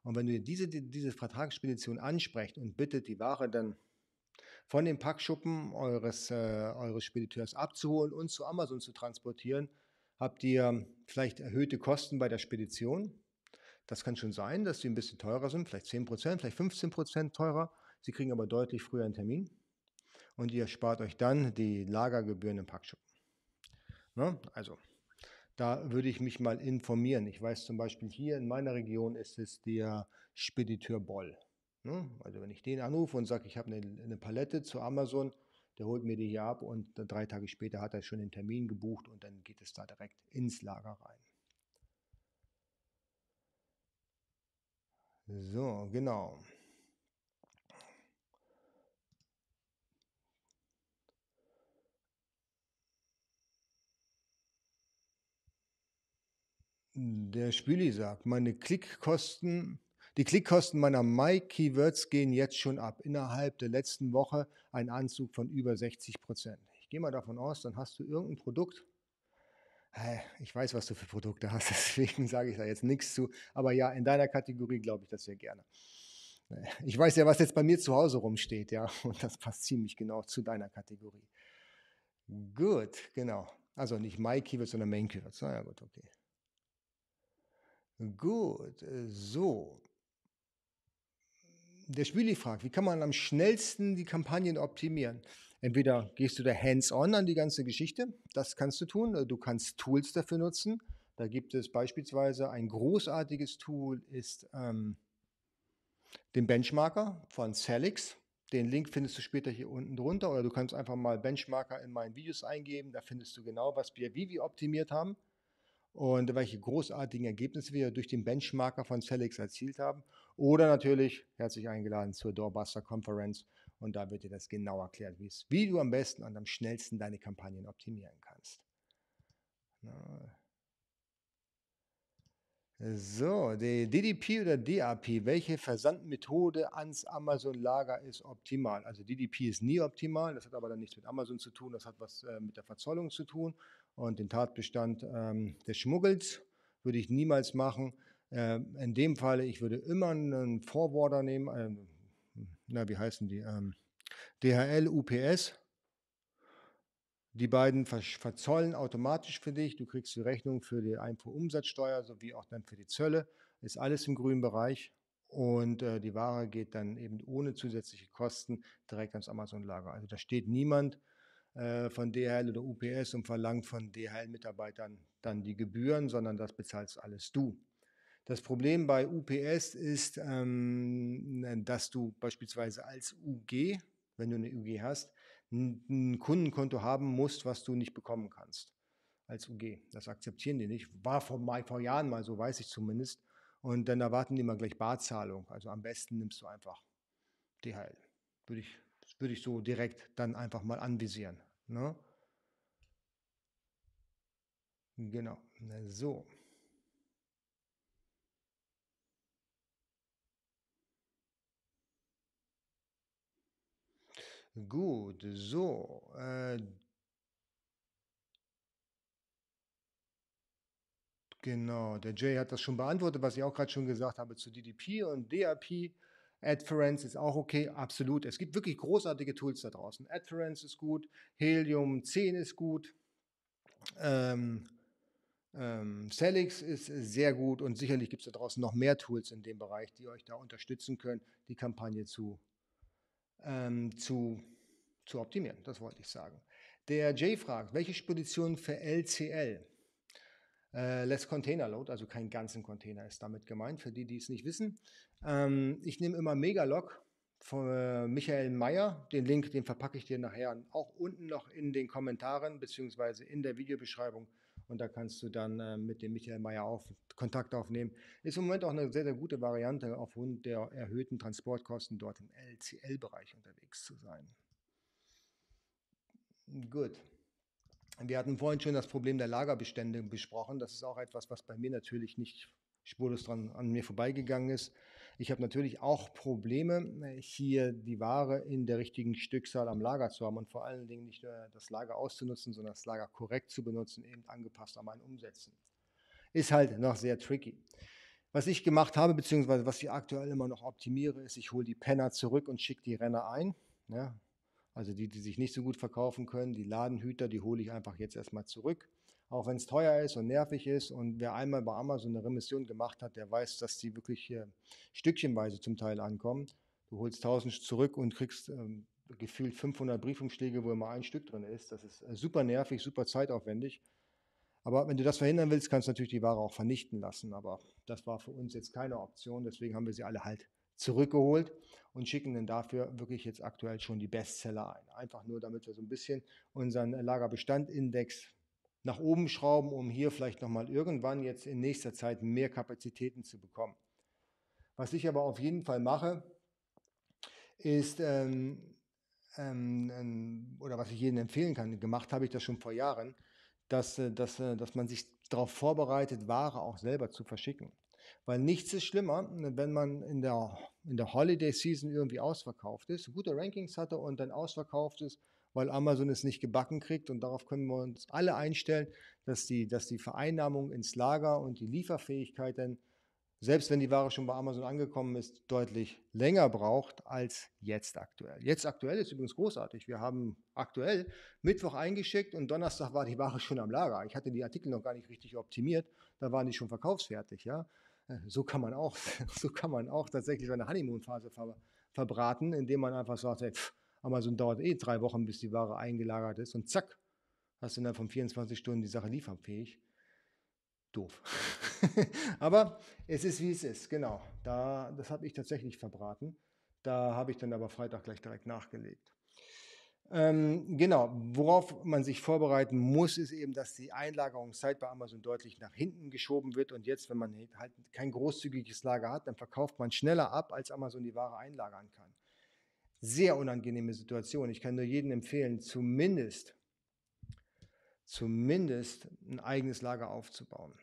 Und wenn du diese, diese Vertragsspedition ansprecht und bittet, die Ware dann von dem Packschuppen eures, äh, eures Spediteurs abzuholen und zu Amazon zu transportieren, habt ihr vielleicht erhöhte Kosten bei der Spedition. Das kann schon sein, dass die ein bisschen teurer sind, vielleicht 10%, vielleicht 15% teurer. Sie kriegen aber deutlich früher einen Termin und ihr spart euch dann die Lagergebühren im Packschuppen. Ne? Also, da würde ich mich mal informieren. Ich weiß zum Beispiel hier in meiner Region ist es der Spediteur Boll. Ne? Also wenn ich den anrufe und sage, ich habe eine, eine, Palette zu Amazon, der holt mir die hier ab und drei Tage später hat er schon den Termin gebucht und dann geht es da direkt ins Lager rein. So, genau. Der Spüli sagt, meine Klickkosten die Klickkosten meiner My-Keywords gehen jetzt schon ab. Innerhalb der letzten Woche ein Anzug von über 60 Prozent. Ich gehe mal davon aus, dann hast du irgendein Produkt. Ich weiß, was du für Produkte hast, deswegen sage ich da jetzt nichts zu. Aber ja, in deiner Kategorie glaube ich das sehr gerne. Ich weiß ja, was jetzt bei mir zu Hause rumsteht, ja, und das passt ziemlich genau zu deiner Kategorie. Gut, genau. Also nicht My Keywords, sondern Main Keywords. Na ja, gut, okay. Gut, so der Spüli fragt, wie kann man am schnellsten die Kampagnen optimieren? Entweder gehst du da hands-on an die ganze Geschichte, das kannst du tun. Du kannst Tools dafür nutzen. Da gibt es beispielsweise ein großartiges Tool, ist ähm, den Benchmarker von Celix. Den Link findest du später hier unten drunter oder du kannst einfach mal Benchmarker in meinen Videos eingeben. Da findest du genau, was wir wie wir optimiert haben und welche großartigen Ergebnisse wir durch den Benchmarker von Celix erzielt haben. Oder natürlich herzlich eingeladen zur Doorbuster Conference und da wird dir das genau erklärt, wie du am besten und am schnellsten deine Kampagnen optimieren kannst. So, die DDP oder DAP, welche Versandmethode ans Amazon-Lager ist optimal? Also DDP ist nie optimal, das hat aber dann nichts mit Amazon zu tun, das hat was äh, mit der Verzollung zu tun und den Tatbestand ähm, des Schmuggels würde ich niemals machen. Äh, in dem Fall, ich würde immer einen Forwarder nehmen, äh, na, wie heißen die? Ähm, DHL, UPS. Die beiden ver verzollen automatisch für dich. Du kriegst die Rechnung für die Einfuhrumsatzsteuer sowie auch dann für die Zölle. Ist alles im grünen Bereich. und äh, die Ware geht dann eben ohne zusätzliche Kosten direkt ans Amazon-Lager. Also da steht niemand äh, von DHL oder UPS und verlangt von DHL-Mitarbeitern dann die Gebühren, sondern das bezahlst alles du. Das Problem bei UPS ist, ähm, dass du beispielsweise als UG, wenn du eine UG hast, ein Kundenkonto haben musst, was du nicht bekommen kannst als UG. Das akzeptieren die nicht. War vor, vor Jahren mal so, weiß ich zumindest. Und dann erwarten die immer gleich Barzahlung. Also am besten nimmst du einfach DHL. Würde ich, würde ich so direkt dann einfach mal anvisieren. Ne? Genau. So. Gut, so. Äh, Genau, der Jay hat das schon beantwortet, was ich auch gerade schon gesagt habe zu DDP und DAP. Adference ist auch okay, absolut. Es gibt wirklich großartige Tools da draußen. Adference ist gut, Helium 10 ist gut, ähm, ähm, Celix ist sehr gut und sicherlich gibt es da draußen noch mehr Tools in dem Bereich, die euch da unterstützen können, die Kampagne zu, ähm, zu, zu optimieren. Das wollte ich sagen. Der Jay fragt, welche Spedition für LCL? Äh, Less Container Load, also keinen ganzen Container ist damit gemeint, für die, die es nicht wissen. Ähm, ich nehme immer Megalog von äh, Michael Meyer. Den Link, den verpacke ich dir nachher auch unten noch in den Kommentaren beziehungsweise in der Videobeschreibung. Und da kannst du dann äh, mit dem Michael Meyer auf, Kontakt aufnehmen. Ist im Moment auch eine sehr, sehr gute Variante, aufgrund der erhöhten Transportkosten dort im LCL-Bereich unterwegs zu sein. Gut. Wir hatten vorhin schon das Problem der Lagerbestände besprochen. Das ist auch etwas, was bei mir natürlich nicht spurlos dran an mir vorbeigegangen ist. Ich habe natürlich auch Probleme, hier die Ware in der richtigen Stückzahl am Lager zu haben und vor allen Dingen nicht nur das Lager auszunutzen, sondern das Lager korrekt zu benutzen, eben angepasst an mein Umsetzen. Ist halt noch sehr tricky. Was ich gemacht habe, beziehungsweise was ich aktuell immer noch optimiere, ist, ich hole die Penner zurück und schicke die Renner ein. Ja, also die, die sich nicht so gut verkaufen können, die Ladenhüter, die hole ich einfach jetzt erstmal zurück. Auch wenn es teuer ist und nervig ist. Und wer einmal bei Amazon eine Remission gemacht hat, der weiß, dass die wirklich hier stückchenweise zum Teil ankommen. Du holst 1000 zurück und kriegst ähm, gefühlt 500 Briefumschläge, wo immer ein Stück drin ist. Das ist äh, super nervig, super zeitaufwendig. Aber wenn du das verhindern willst, kannst du natürlich die Ware auch vernichten lassen. Aber das war für uns jetzt keine Option. Deswegen haben wir sie alle halt zurückgeholt und schicken dann dafür wirklich jetzt aktuell schon die Bestseller ein. Einfach nur, damit wir so ein bisschen unseren Lagerbestandindex nach oben schrauben, um hier vielleicht nochmal irgendwann jetzt in nächster Zeit mehr Kapazitäten zu bekommen. Was ich aber auf jeden Fall mache, ist, ähm, ähm, ähm oder was ich jedem empfehlen kann, gemacht habe ich das schon vor Jahren, dass, äh, dass, äh, dass man sich darauf vorbereitet, Ware auch selber zu verschicken. Weil nichts ist schlimmer, wenn man in der, in der Holiday Season irgendwie ausverkauft ist, gute Rankings hatte und dann ausverkauft ist, weil Amazon es nicht gebacken kriegt. Und darauf können wir uns alle einstellen, dass die, dass die Vereinnahmung ins Lager und die Lieferfähigkeit dann, selbst wenn die Ware schon bei Amazon angekommen ist, deutlich länger braucht als jetzt aktuell. Jetzt aktuell ist übrigens großartig. Wir haben aktuell Mittwoch eingeschickt und Donnerstag war die Ware schon am Lager. Ich hatte die Artikel noch gar nicht richtig optimiert. Da waren die schon verkaufsfertig. Ja? Äh, so kann man auch, so kann man auch tatsächlich seine Honeymoon-Phase ver, verbraten, indem man einfach sagt, hey, pff, Amazon dauert eh drei Wochen, bis die Ware eingelagert ist und zack, hast du innerhalb von 24 Stunden die Sache lieferfähig. Doof. aber es ist, wie es ist, genau. Da, das habe ich tatsächlich verbraten. Da habe ich dann aber Freitag gleich direkt nachgelegt. Ähm, genau, worauf man sich vorbereiten muss, ist eben, dass die Einlagerungszeit bei Amazon deutlich nach hinten geschoben wird. Und jetzt, wenn man halt kein großzügiges Lager hat, dann verkauft man schneller ab, als Amazon die Ware einlagern kann. Sehr unangenehme Situation. Ich kann nur jedem empfehlen, zumindest, zumindest ein eigenes Lager aufzubauen.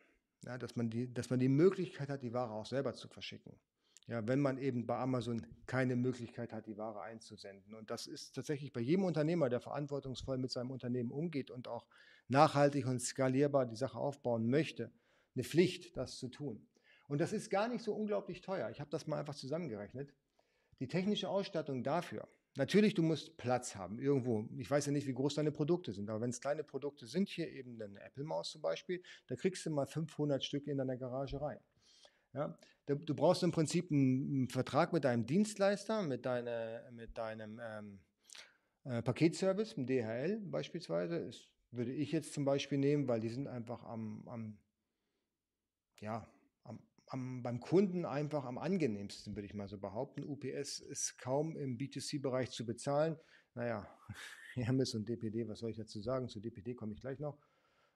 Ja, dass, man die, dass man die Möglichkeit hat, die Ware auch selber zu verschicken. Ja, wenn man eben bei Amazon keine Möglichkeit hat, die Ware einzusenden. Und das ist tatsächlich bei jedem Unternehmer, der verantwortungsvoll mit seinem Unternehmen umgeht und auch nachhaltig und skalierbar die Sache aufbauen möchte, eine Pflicht, das zu tun. Und das ist gar nicht so unglaublich teuer. Ich habe das mal einfach zusammengerechnet. Die technische Ausstattung dafür. Natürlich, du musst Platz haben irgendwo. Ich weiß ja nicht, wie groß deine Produkte sind, aber wenn es kleine Produkte sind, hier eben eine Apple-Maus zum Beispiel, da kriegst du mal 500 Stück in deiner Garage rein. Ja? Du, brauchst im Prinzip einen, Vertrag mit deinem Dienstleister, mit, deine, mit deinem ähm, äh, Paketservice, dem DHL beispielsweise. Das würde ich jetzt zum Beispiel nehmen, weil die sind einfach am, am ja, am, beim Kunden einfach am angenehmsten, würde ich mal so behaupten. UPS ist kaum im B2C-Bereich zu bezahlen. Naja, Hermes und DPD, was soll ich dazu sagen? Zu DPD komme ich gleich noch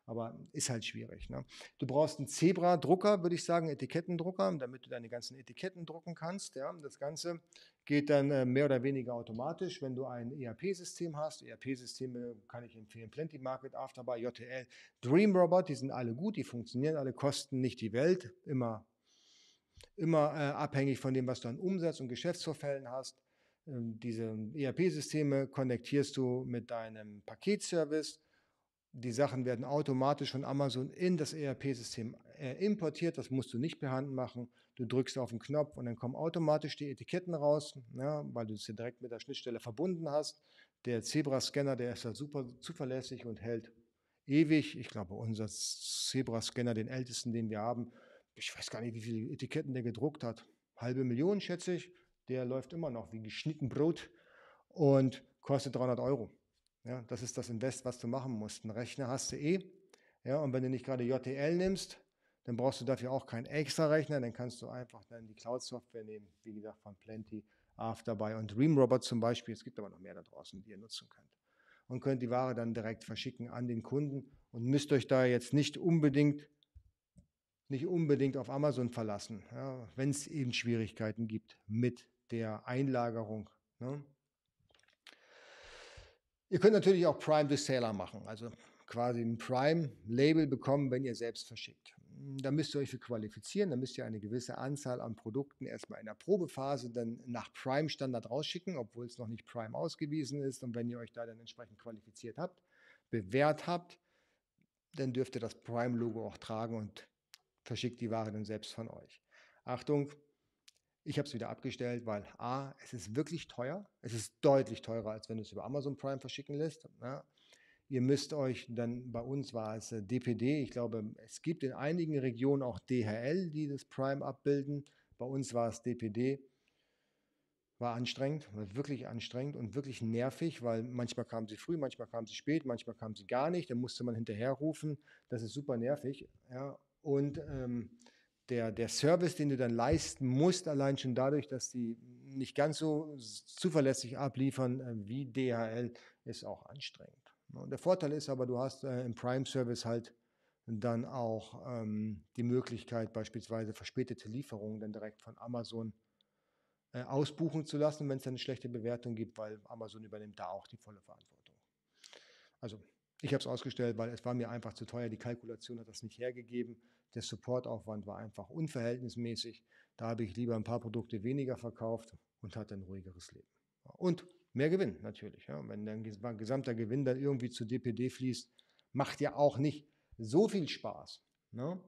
aber ist halt schwierig. Ne? Du brauchst einen Zebra-Drucker, würde ich sagen, Etikettendrucker, damit du deine ganzen Etiketten drucken kannst. Ja? Das Ganze geht dann äh, mehr oder weniger automatisch, wenn du ein ERP-System hast. ERP-Systeme kann ich empfehlen, Plenty Market, Afterbuy, JTL, Dream Robot, die sind alle gut, die funktionieren alle, kosten nicht die Welt, immer, immer äh, abhängig von dem, was du an Umsatz und Geschäftsvorfällen hast. Ähm, diese ERP-Systeme konnektierst du mit deinem Paketservice die Sachen werden automatisch von Amazon in das ERP-System äh, importiert. Das musst du nicht per Hand machen. Du drückst auf den Knopf und dann kommen automatisch die Etiketten raus, ja, weil du es ja direkt mit der Schnittstelle verbunden hast. Der Zebra-Scanner, der ist ja super zuverlässig und hält ewig. Ich glaube, unser Zebra-Scanner, den ältesten, den wir haben, ich weiß gar nicht, wie viele Etiketten der gedruckt hat. Halbe Million, schätze ich. Der läuft immer noch wie geschnitten Brot und kostet 300 Euro. Ja, das ist das Invest, was du machen musst. Einen Rechner hast du eh. Ja, und wenn du nicht gerade JTL nimmst, dann brauchst du dafür auch keinen extra Rechner. Dann kannst du einfach dann die Cloud-Software nehmen, wie gesagt, von Plenty, Afterbuy und Dreamrobot zum Beispiel. Es gibt aber noch mehr da draußen, die ihr nutzen könnt. Und könnt die Ware dann direkt verschicken an den Kunden und müsst euch da jetzt nicht unbedingt nicht unbedingt auf Amazon verlassen, ja, wenn es eben Schwierigkeiten gibt mit der Einlagerung. Ne? Ihr könnt natürlich auch Prime to machen, also quasi ein Prime-Label bekommen, wenn ihr selbst verschickt. Da müsst ihr euch für qualifizieren, da müsst ihr eine gewisse Anzahl an Produkten erstmal in der Probephase dann nach Prime-Standard rausschicken, obwohl es noch nicht Prime ausgewiesen ist. Und wenn ihr euch da dann entsprechend qualifiziert habt, bewährt habt, dann dürft ihr das Prime-Logo auch tragen und verschickt die Ware dann selbst von euch. Achtung, ich habe es wieder abgestellt, weil A, es ist wirklich teuer. Es ist deutlich teurer, als wenn du es über Amazon Prime verschicken lässt. Ja. Ihr müsst euch dann, bei uns war es DPD, äh, ich glaube, es gibt in einigen Regionen auch DHL, die das Prime abbilden. Bei uns war es DPD. War anstrengend, war wirklich anstrengend und wirklich nervig, weil manchmal kamen sie früh, manchmal kamen sie spät, manchmal kamen sie gar nicht. Dann musste man hinterher rufen. Das ist super nervig. Ja. Und ähm, der, der Service, den du dann leisten musst, allein schon dadurch, dass die nicht ganz so zuverlässig abliefern äh, wie DHL, ist auch anstrengend. Und der Vorteil ist aber, du hast äh, im Prime-Service halt dann auch ähm, die Möglichkeit, beispielsweise verspätete Lieferungen dann direkt von Amazon äh, ausbuchen zu lassen, wenn es eine schlechte Bewertung gibt, weil Amazon übernimmt da auch die volle Verantwortung. Also ich habe es ausgestellt, weil es war mir einfach zu teuer. Die Kalkulation hat das nicht hergegeben. Der Supportaufwand war einfach unverhältnismäßig. Da habe ich lieber ein paar Produkte weniger verkauft und hatte ein ruhigeres Leben. Und mehr Gewinn natürlich. Ja. Wenn dein gesamter Gewinn dann irgendwie zu DPD fließt, macht ja auch nicht so viel Spaß. Ne?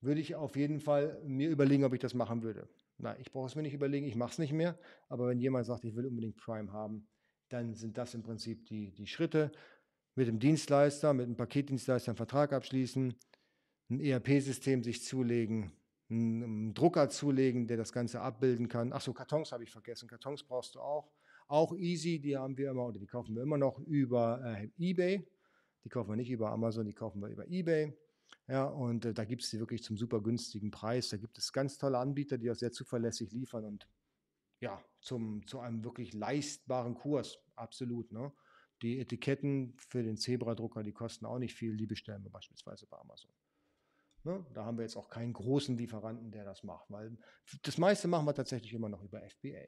Würde ich auf jeden Fall mir überlegen, ob ich das machen würde. Na, ich brauche es mir nicht überlegen, ich mache es nicht mehr. Aber wenn jemand sagt, ich will unbedingt Prime haben, dann sind das im Prinzip die, die Schritte. Mit dem Dienstleister, mit dem Paketdienstleister einen Vertrag abschließen, ein ERP-System sich zulegen, einen Drucker zulegen, der das Ganze abbilden kann. Achso, Kartons habe ich vergessen. Kartons brauchst du auch. Auch easy, die haben wir immer oder die kaufen wir immer noch über äh, eBay. Die kaufen wir nicht über Amazon, die kaufen wir über eBay. Ja, und äh, da gibt es die wirklich zum super günstigen Preis. Da gibt es ganz tolle Anbieter, die auch sehr zuverlässig liefern und ja, zum, zu einem wirklich leistbaren Kurs. Absolut. Ne? Die Etiketten für den Zebra-Drucker, die kosten auch nicht viel. Die bestellen wir beispielsweise bei Amazon. Ne? Da haben wir jetzt auch keinen großen Lieferanten, der das macht, weil das meiste machen wir tatsächlich immer noch über FBA.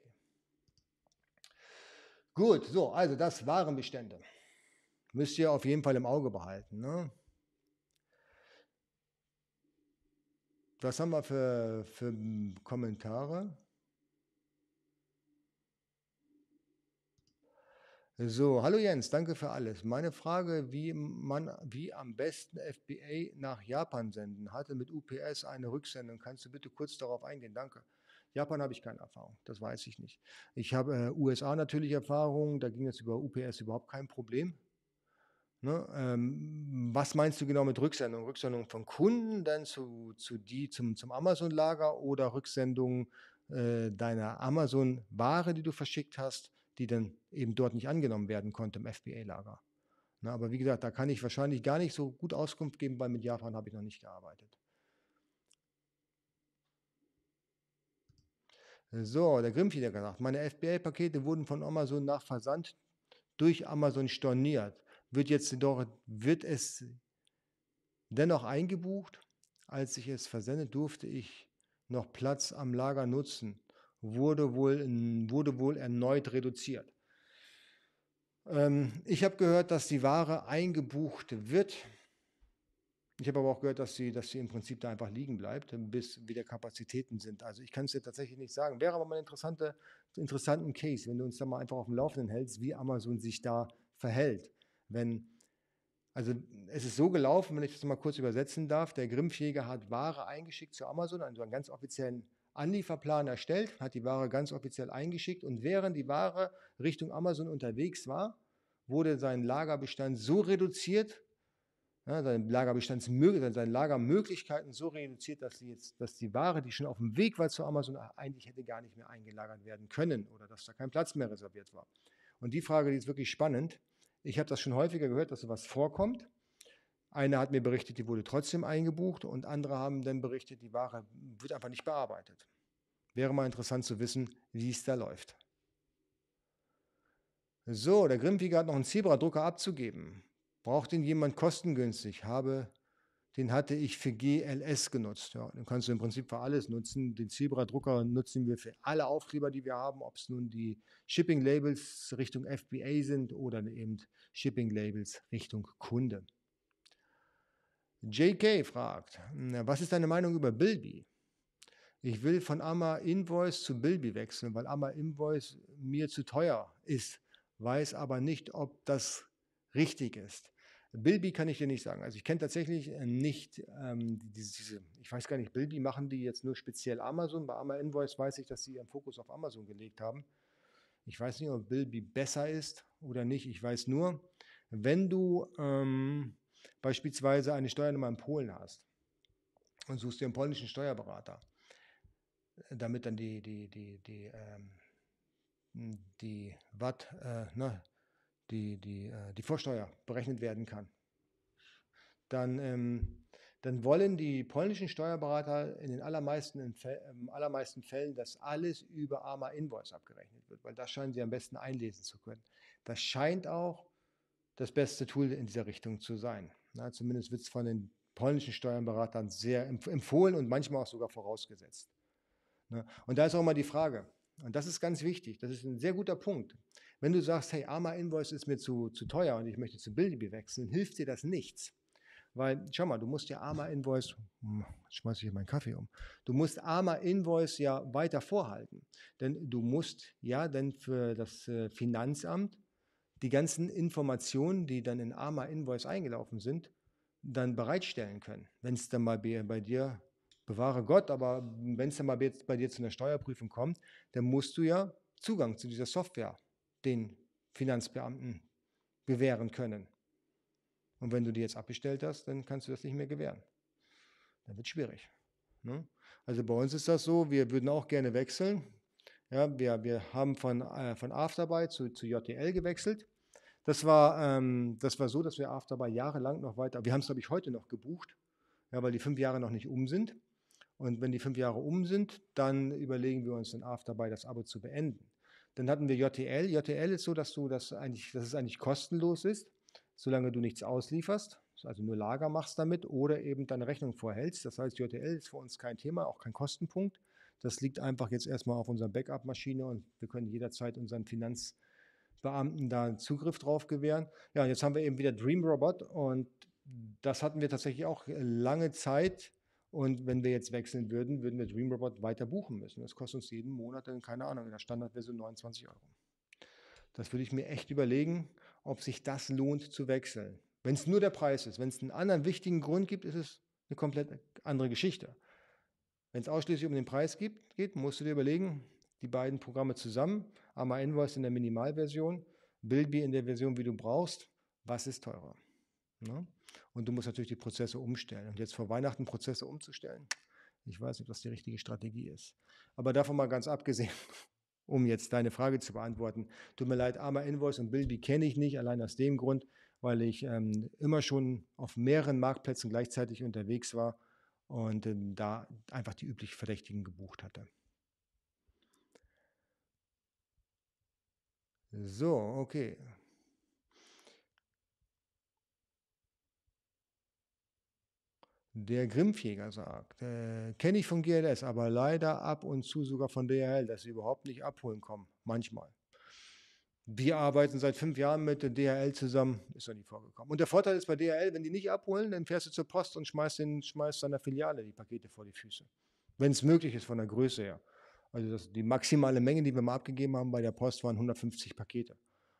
Gut, so, also das waren Bestände. Müsst ihr auf jeden Fall im Auge behalten. Ne? Was haben wir für, für Kommentare? So, hallo Jens, danke für alles. Meine Frage, wie man wie am besten FBA nach Japan senden, hatte mit UPS eine Rücksendung. Kannst du bitte kurz darauf eingehen? Danke. Japan habe ich keine Erfahrung, das weiß ich nicht. Ich habe äh, USA natürlich Erfahrung, da ging es über UPS überhaupt kein Problem. Ne? Ähm, was meinst du genau mit Rücksendung? Rücksendung von Kunden dann zu, zu die, zum, zum Amazon-Lager oder Rücksendung äh, deiner Amazon-Ware, die du verschickt hast, die dann eben dort nicht angenommen werden konnte im FBA-Lager? Ne? Aber wie gesagt, da kann ich wahrscheinlich gar nicht so gut Auskunft geben, weil mit Japan habe ich noch nicht gearbeitet. So, der Grimpfi hat gesagt, meine FBA-Pakete wurden von Amazon nach Versand durch Amazon storniert. Wird jetzt doch, wird es dennoch eingebucht? Als ich es versendet, durfte ich noch Platz am Lager nutzen. Wurde wohl, wurde wohl erneut reduziert. Ähm, ich habe gehört, dass die Ware eingebucht wird. Ich habe aber auch gehört, dass sie, dass sie im Prinzip da einfach liegen bleibt, bis wieder Kapazitäten sind. Also ich kann es dir tatsächlich nicht sagen. Wäre aber mal ein interessante, interessanten Case, wenn du uns da mal einfach auf dem Laufenden hältst, wie Amazon sich da verhält. Wenn, also es ist so gelaufen, wenn ich das mal kurz übersetzen darf, der Grimpfjäger hat Ware eingeschickt zu Amazon, also einen ganz offiziellen Anlieferplan erstellt, hat die Ware ganz offiziell eingeschickt und während die Ware Richtung Amazon unterwegs war, wurde sein Lagerbestand so reduziert, ja, seine, seine Lagermöglichkeiten so reduziert, dass, sie jetzt, dass die Ware, die schon auf dem Weg war zu Amazon, eigentlich hätte gar nicht mehr eingelagert werden können oder dass da kein Platz mehr reserviert war. Und die Frage, die ist wirklich spannend. Ich habe das schon häufiger gehört, dass sowas vorkommt. Einer hat mir berichtet, die wurde trotzdem eingebucht und andere haben dann berichtet, die Ware wird einfach nicht bearbeitet. Wäre mal interessant zu wissen, wie es da läuft. So, der Grimpfiger hat noch einen Zebra-Drucker abzugeben. Braucht ihn jemand kostengünstig? Habe, den hatte ich für GLS genutzt. Ja, den kannst du im Prinzip für alles nutzen. Den Zebra-Drucker nutzen wir für alle Aufkleber, die wir haben, ob es nun die Shipping-Labels Richtung FBA sind oder eben Shipping-Labels Richtung Kunde. JK fragt, was ist deine Meinung über Bilby? Ich will von AMA Invoice zu Bilby wechseln, weil AMA Invoice mir zu teuer ist, weiß aber nicht, ob das richtig ist. Bilby kann ich dir nicht sagen. Also ich kenne tatsächlich äh, nicht ähm, diese, diese, ich weiß gar nicht, Bilby machen die jetzt nur speziell Amazon. Bei Amazon Invoice weiß ich, dass sie ihren Fokus auf Amazon gelegt haben. Ich weiß nicht, ob Bilby besser ist oder nicht. Ich weiß nur, wenn du ähm, beispielsweise eine Steuernummer in Polen hast und suchst dir einen polnischen Steuerberater, damit dann die, die, die, die, ähm, die Watt, äh, ne, die, die, äh, die Vorsteuer berechnet werden kann, dann, ähm, dann wollen die polnischen Steuerberater in den allermeisten, in ähm, allermeisten Fällen, dass alles über AMA Invoice abgerechnet wird, weil das scheinen sie am besten einlesen zu können. Das scheint auch das beste Tool in dieser Richtung zu sein. Na, zumindest wird es von den polnischen Steuerberatern sehr empfohlen und manchmal auch sogar vorausgesetzt. Ne? Und da ist auch mal die Frage, und das ist ganz wichtig, das ist ein sehr guter Punkt. Wenn du sagst, hey, AMA Invoice ist mir zu, zu teuer und ich möchte zu Bilby wechseln, hilft dir das nichts. Weil, schau mal, du musst ja AMA Invoice, hm, schmeiße ich hier meinen Kaffee um, du musst AMA Invoice ja weiter vorhalten. Denn du musst ja dann für das äh, Finanzamt die ganzen Informationen, die dann in AMA Invoice eingelaufen sind, dann bereitstellen können. Wenn es dann mal bei, dir, bewahre Gott, aber wenn es dann mal bei dir zu einer Steuerprüfung kommt, dann musst du ja Zugang zu dieser Software den Finanzbeamten gewähren können. Und wenn du die jetzt abbestellt hast, dann kannst du das nicht mehr gewähren. Dann wird es schwierig. Ne? Also bei uns ist das so, wir würden auch gerne wechseln. Ja, wir, wir haben von, äh, von Afterby zu, zu JTL gewechselt. Das war, ähm, das war so, dass wir Afterby jahrelang noch weiter, wir haben es glaube ich heute noch gebucht, ja, weil die fünf Jahre noch nicht um sind. Und wenn die fünf Jahre um sind, dann überlegen wir uns in Afterby das Abo zu beenden. Dann hatten wir JTL. JTL ist so, dass, du das eigentlich, dass es eigentlich kostenlos ist, solange du nichts auslieferst, also nur Lager machst damit oder eben deine Rechnung vorhältst. Das heißt, JTL ist für uns kein Thema, auch kein Kostenpunkt. Das liegt einfach jetzt erstmal auf unserer Backup-Maschine und wir können jederzeit unseren Finanzbeamten da Zugriff drauf gewähren. Ja, jetzt haben wir eben wieder Dream Robot und das hatten wir tatsächlich auch lange Zeit und wenn wir jetzt wechseln würden, würden wir Dreamrobot weiter buchen müssen. Das kostet uns jeden Monat dann, keine Ahnung, in der Standardversion 29 Euro. Das würde ich mir echt überlegen, ob sich das lohnt zu wechseln. Wenn es nur der Preis ist, wenn es einen anderen wichtigen Grund gibt, ist es eine komplett andere Geschichte. Wenn es ausschließlich um den Preis gibt, geht, musst du dir überlegen, die beiden Programme zusammen, AMA Invoice in der Minimalversion, Bilby in der Version, wie du brauchst, was ist teurer? Ne? Und du musst natürlich die Prozesse umstellen. Und jetzt vor Weihnachten Prozesse umzustellen, ich weiß nicht, was die richtige Strategie ist. Aber davon mal ganz abgesehen, um jetzt deine Frage zu beantworten. Tut mir leid, Arma Invoice und Bilby kenne ich nicht, allein aus dem Grund, weil ich ähm, immer schon auf mehreren Marktplätzen gleichzeitig unterwegs war und äh, da einfach die üblich Verdächtigen gebucht hatte. So, okay. Der Grimpfjäger sagt, äh, kenne ich von GLS, aber leider ab und zu sogar von DHL, dass sie überhaupt nicht abholen kommen. Manchmal. Wir arbeiten seit fünf Jahren mit DHL zusammen, ist noch nie vorgekommen. Und der Vorteil ist bei DHL, wenn die nicht abholen, dann fährst du zur Post und schmeißt, den, schmeißt deiner Filiale die Pakete vor die Füße. Wenn es möglich ist von der Größe her. Also das, die maximale Menge, die wir mal abgegeben haben bei der Post, waren 150 Pakete.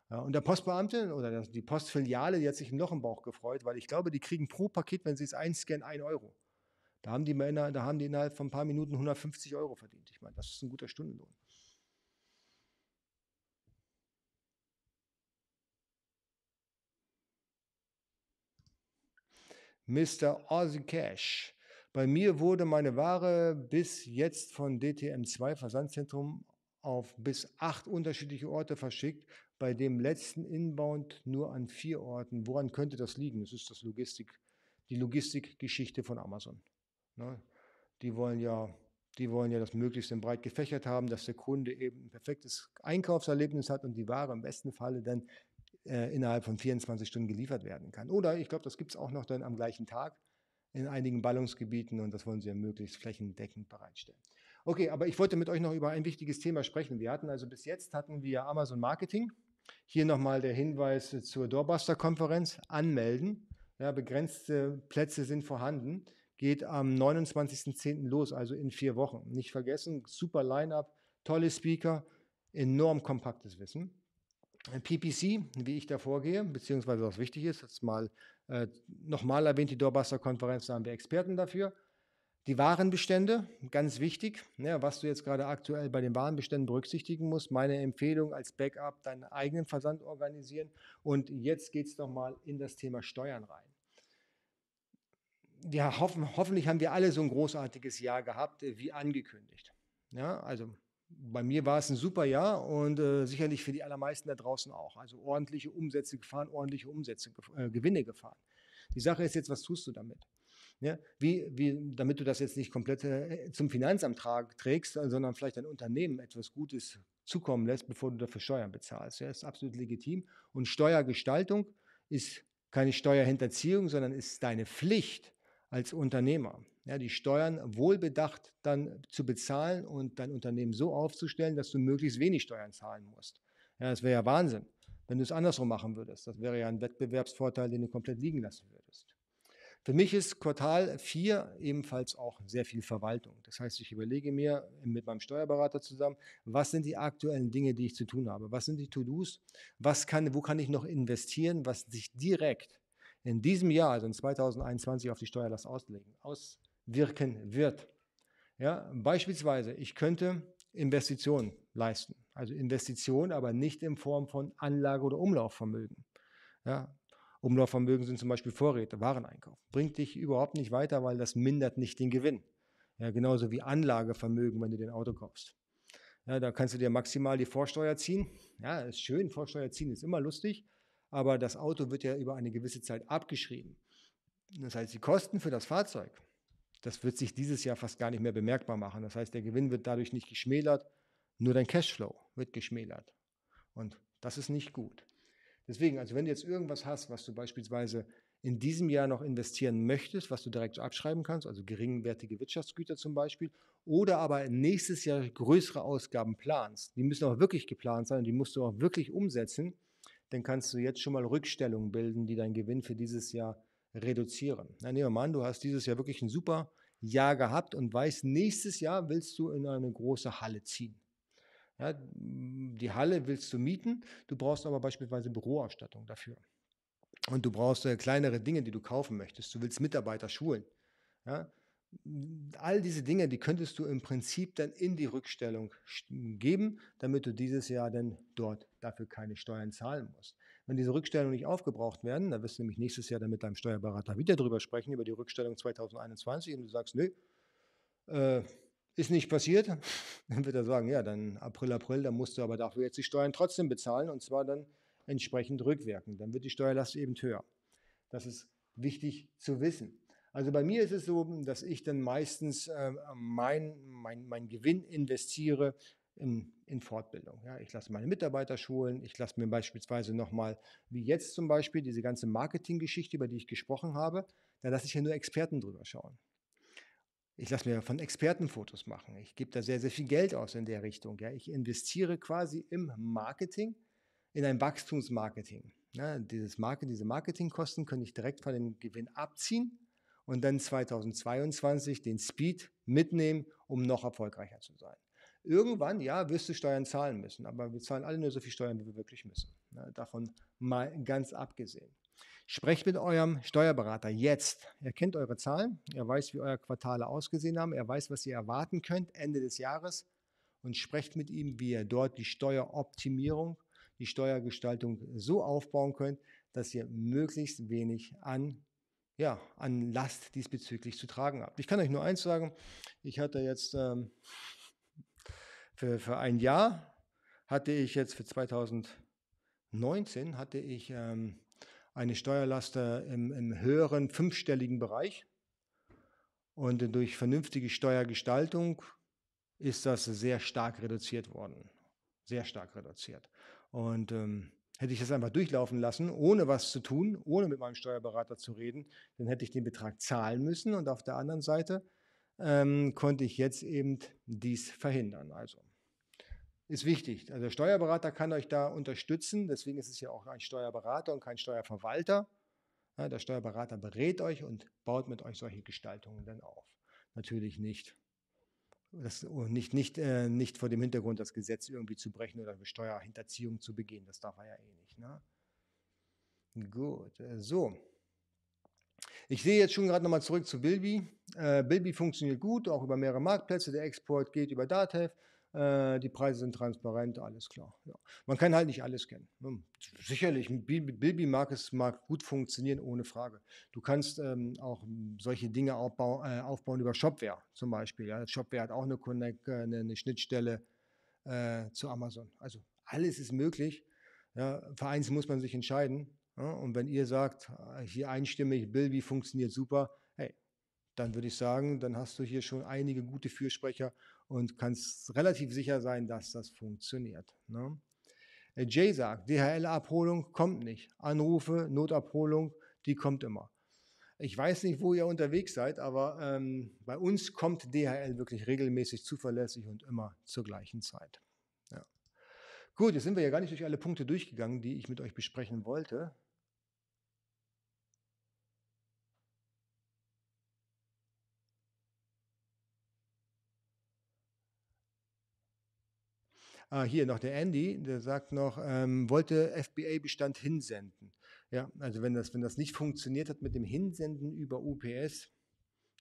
Ja, und der Postbeamte oder die Postfiliale, die hat sich ein Loch im Bauch gefreut, weil ich glaube, die kriegen pro Paket, wenn sie es einscannen, 1 Euro. Da haben die da haben die innerhalb von ein paar Minuten 150 Euro verdient. Ich meine, das ist ein guter Stundenlohn. Mr. Ozzy Cash. Bei mir wurde meine Ware bis jetzt von DTM2 Versandzentrum auf bis acht unterschiedliche Orte verschickt, bei dem letzten Inbound nur an vier Orten. Woran könnte das liegen? Das ist das Logistik, die Logistikgeschichte von Amazon. Ne? Die wollen ja die wollen ja das möglichst breit gefächert haben, dass der Kunde eben ein perfektes Einkaufserlebnis hat und die Ware im besten Falle dann äh, innerhalb von 24 Stunden geliefert werden kann. Oder ich glaube, das gibt es auch noch dann am gleichen Tag in einigen Ballungsgebieten und das wollen sie ja möglichst flächendeckend bereitstellen. Okay, aber ich wollte mit euch noch über ein wichtiges Thema sprechen. Wir hatten also bis jetzt hatten wir Amazon Marketing. Hier nochmal der Hinweis zur Doorbuster-Konferenz. Anmelden. Ja, begrenzte Plätze sind vorhanden. Geht am 29.10. los, also in vier Wochen. Nicht vergessen, super Line-up, tolle Speaker, enorm kompaktes Wissen. PPC, wie ich da vorgehe, beziehungsweise was wichtig ist, jetzt mal äh, nochmal erwähnt, die Doorbuster-Konferenz, da haben wir Experten dafür. Die Warenbestände, ganz wichtig, ne, was du jetzt gerade aktuell bei den Warenbeständen berücksichtigen musst. Meine Empfehlung als Backup, deinen eigenen Versand organisieren. Und jetzt geht es nochmal in das Thema Steuern rein. Ja, hoffen, hoffentlich haben wir alle so ein großartiges Jahr gehabt, äh, wie angekündigt. Ja, also bei mir war es ein super Jahr und äh, sicherlich für die allermeisten da draußen auch. Also ordentliche Umsätze gefahren, ordentliche Umsätze, äh, Gewinne gefahren. Die Sache ist jetzt, was tust du damit? Ja, wie, wie, damit du das jetzt nicht komplett äh, zum Finanzamt trägst, sondern vielleicht dein Unternehmen etwas Gutes zukommen lässt, bevor du dafür Steuern bezahlst. Ja, ist absolut legitim. Und Steuergestaltung ist keine Steuerhinterziehung, sondern ist deine Pflicht als Unternehmer ja, die Steuern wohlbedacht dann zu bezahlen und dein Unternehmen so aufzustellen, dass du möglichst wenig Steuern zahlen musst. Ja, das wäre ja Wahnsinn, wenn du es andersrum machen würdest. Das wäre ja ein Wettbewerbsvorteil, den du komplett liegen lassen würdest. Für mich ist Quartal 4 ebenfalls auch sehr viel Verwaltung. Das heißt, ich überlege mir mit meinem Steuerberater zusammen, was sind die aktuellen Dinge, die ich zu tun habe? Was sind die To-Dos? wo kann ich noch investieren, was sich direkt in diesem Jahr, also in 2021, auf die Steuerlast auslegen, aus, wirken wird. Ja, beispielsweise, ich könnte Investitionen leisten. Also Investitionen, aber nicht in Form von Anlage- oder Umlaufvermögen. Ja, Umlaufvermögen sind zum Beispiel Vorräte, Wareneinkauf. Bringt dich überhaupt nicht weiter, weil das mindert nicht den Gewinn. Ja, genauso wie Anlagevermögen, wenn du den Auto kaufst. Ja, da kannst du dir maximal die Vorsteuer ziehen. Ja, ist schön, Vorsteuer ziehen ist immer lustig, aber das Auto wird ja über eine gewisse Zeit abgeschrieben. Das heißt, die Kosten für das Fahrzeug das wird sich dieses Jahr fast gar nicht mehr bemerkbar machen. Das heißt, der Gewinn wird dadurch nicht geschmälert, nur dein Cashflow wird geschmälert. Und das ist nicht gut. Deswegen, also wenn du jetzt irgendwas hast, was du beispielsweise in diesem Jahr noch investieren möchtest, was du direkt abschreiben kannst, also geringwertige Wirtschaftsgüter zum Beispiel, oder aber nächstes Jahr größere Ausgaben planst, die müssen auch wirklich geplant sein und die musst du auch wirklich umsetzen, dann kannst du jetzt schon mal Rückstellungen bilden, die deinen Gewinn für dieses Jahr reduzieren. Na, nehmen wir mal an, du hast dieses Jahr wirklich ein super Jahr gehabt und weißt, nächstes Jahr willst du in eine große Halle ziehen. Ja, die Halle willst du mieten, du brauchst aber beispielsweise Büroausstattung dafür. Und du brauchst äh, kleinere Dinge, die du kaufen möchtest. Du willst Mitarbeiter schulen. Ja, all diese Dinge, die könntest du im Prinzip dann in die Rückstellung geben, damit du dieses Jahr dann dort dafür keine Steuern zahlen musst. Wenn diese Rückstellungen nicht aufgebraucht werden, da wirst du nämlich nächstes Jahr dann mit deinem Steuerberater wieder drüber sprechen, über die Rückstellung 2021 und du sagst, nö, äh, ist nicht passiert, dann wird er sagen, ja, dann April, April, dann musst du aber dafür jetzt die Steuern trotzdem bezahlen und zwar dann entsprechend rückwirken. Dann wird die Steuerlast eben höher. Das ist wichtig zu wissen. Also bei mir ist es so, dass ich dann meistens äh, mein, mein, mein Gewinn investiere in, in Fortbildung. Ja, ich lasse meine Mitarbeiter schulen, ich lasse mir beispielsweise nochmal, wie jetzt zum Beispiel, diese ganze Marketinggeschichte, über die ich gesprochen habe, da lasse ich ja nur Experten drüber schauen. Ich lasse mir von Experten Fotos machen. Ich gebe da sehr, sehr viel Geld aus in der Richtung. Ja. Ich investiere quasi im Marketing in ein Wachstumsmarketing. Ja, dieses Market, diese Marketingkosten könnte ich direkt von dem Gewinn abziehen und dann 2022 den Speed mitnehmen, um noch erfolgreicher zu sein. Irgendwann, ja, wirst du Steuern zahlen müssen, aber wir zahlen alle nur so viel Steuern, wie wir wirklich müssen. Ja, davon mal ganz abgesehen. Sprecht mit eurem Steuerberater jetzt. Er kennt eure Zahlen, er weiß, wie eure Quartale ausgesehen haben, er weiß, was ihr erwarten könnt Ende des Jahres und sprecht mit ihm, wie ihr dort die Steueroptimierung, die Steuergestaltung so aufbauen könnt, dass ihr möglichst wenig an ja, an Last diesbezüglich zu tragen habt. Ich kann euch nur eins sagen, ich hatte jetzt ähm, für, für ein Jahr, hatte ich jetzt für 2019, hatte ich ähm, eine Steuerlast im, im höheren fünfstelligen Bereich. Und durch vernünftige Steuergestaltung ist das sehr stark reduziert worden. Sehr stark reduziert. Und ähm, Hätte ich das einfach durchlaufen lassen, ohne was zu tun, ohne mit meinem Steuerberater zu reden, dann hätte ich den Betrag zahlen müssen und auf der anderen Seite ähm, konnte ich jetzt eben dies verhindern. Also ist wichtig. Also der Steuerberater kann euch da unterstützen, deswegen ist es ja auch ein Steuerberater und kein Steuerverwalter. Ja, der Steuerberater berät euch und baut mit euch solche Gestaltungen dann auf. Natürlich nicht das, nicht, nicht, äh, nicht vor dem Hintergrund, das Gesetz irgendwie zu brechen oder Steuerhinterziehung zu begehen. Das darf er ja eh nicht. Ne? Gut, äh, so. Ich sehe jetzt schon gerade nochmal zurück zu Bilby. Äh, Bilby funktioniert gut, auch über mehrere Marktplätze. Der Export geht über Datev. Äh, die Preise sind transparent, alles klar. Ja. Man kann halt nicht alles kennen. Ne? Sicherlich, Bilby mag es mag gut funktionieren, ohne Frage. Du kannst ähm, auch solche Dinge aufbau, äh, aufbauen über Shopware zum Beispiel. Ja. Shopware hat auch eine, Connect, äh, eine, eine Schnittstelle äh, zu Amazon. Also alles ist möglich. Ja. Für eins muss man sich entscheiden. Ja. Und wenn ihr sagt, äh, hier einstimmig, Bilby funktioniert super, hey, dann würde ich sagen, dann hast du hier schon einige gute Fürsprecher und kannst relativ sicher sein, dass das funktioniert. Ne? Äh, Jay sagt, DHL-Abholung kommt nicht. Anrufe, Notabholung, die kommt immer. Ich weiß nicht, wo ihr unterwegs seid, aber ähm, bei uns kommt DHL wirklich regelmäßig, zuverlässig und immer zur gleichen Zeit. Ja. Gut, jetzt sind wir ja gar nicht durch alle Punkte durchgegangen, die ich mit euch besprechen wollte. Ah, hier noch der Andy, der sagt noch, ähm, wollte FBA-Bestand hinsenden. Ja, also wenn das, wenn das nicht funktioniert hat mit dem Hinsenden über UPS,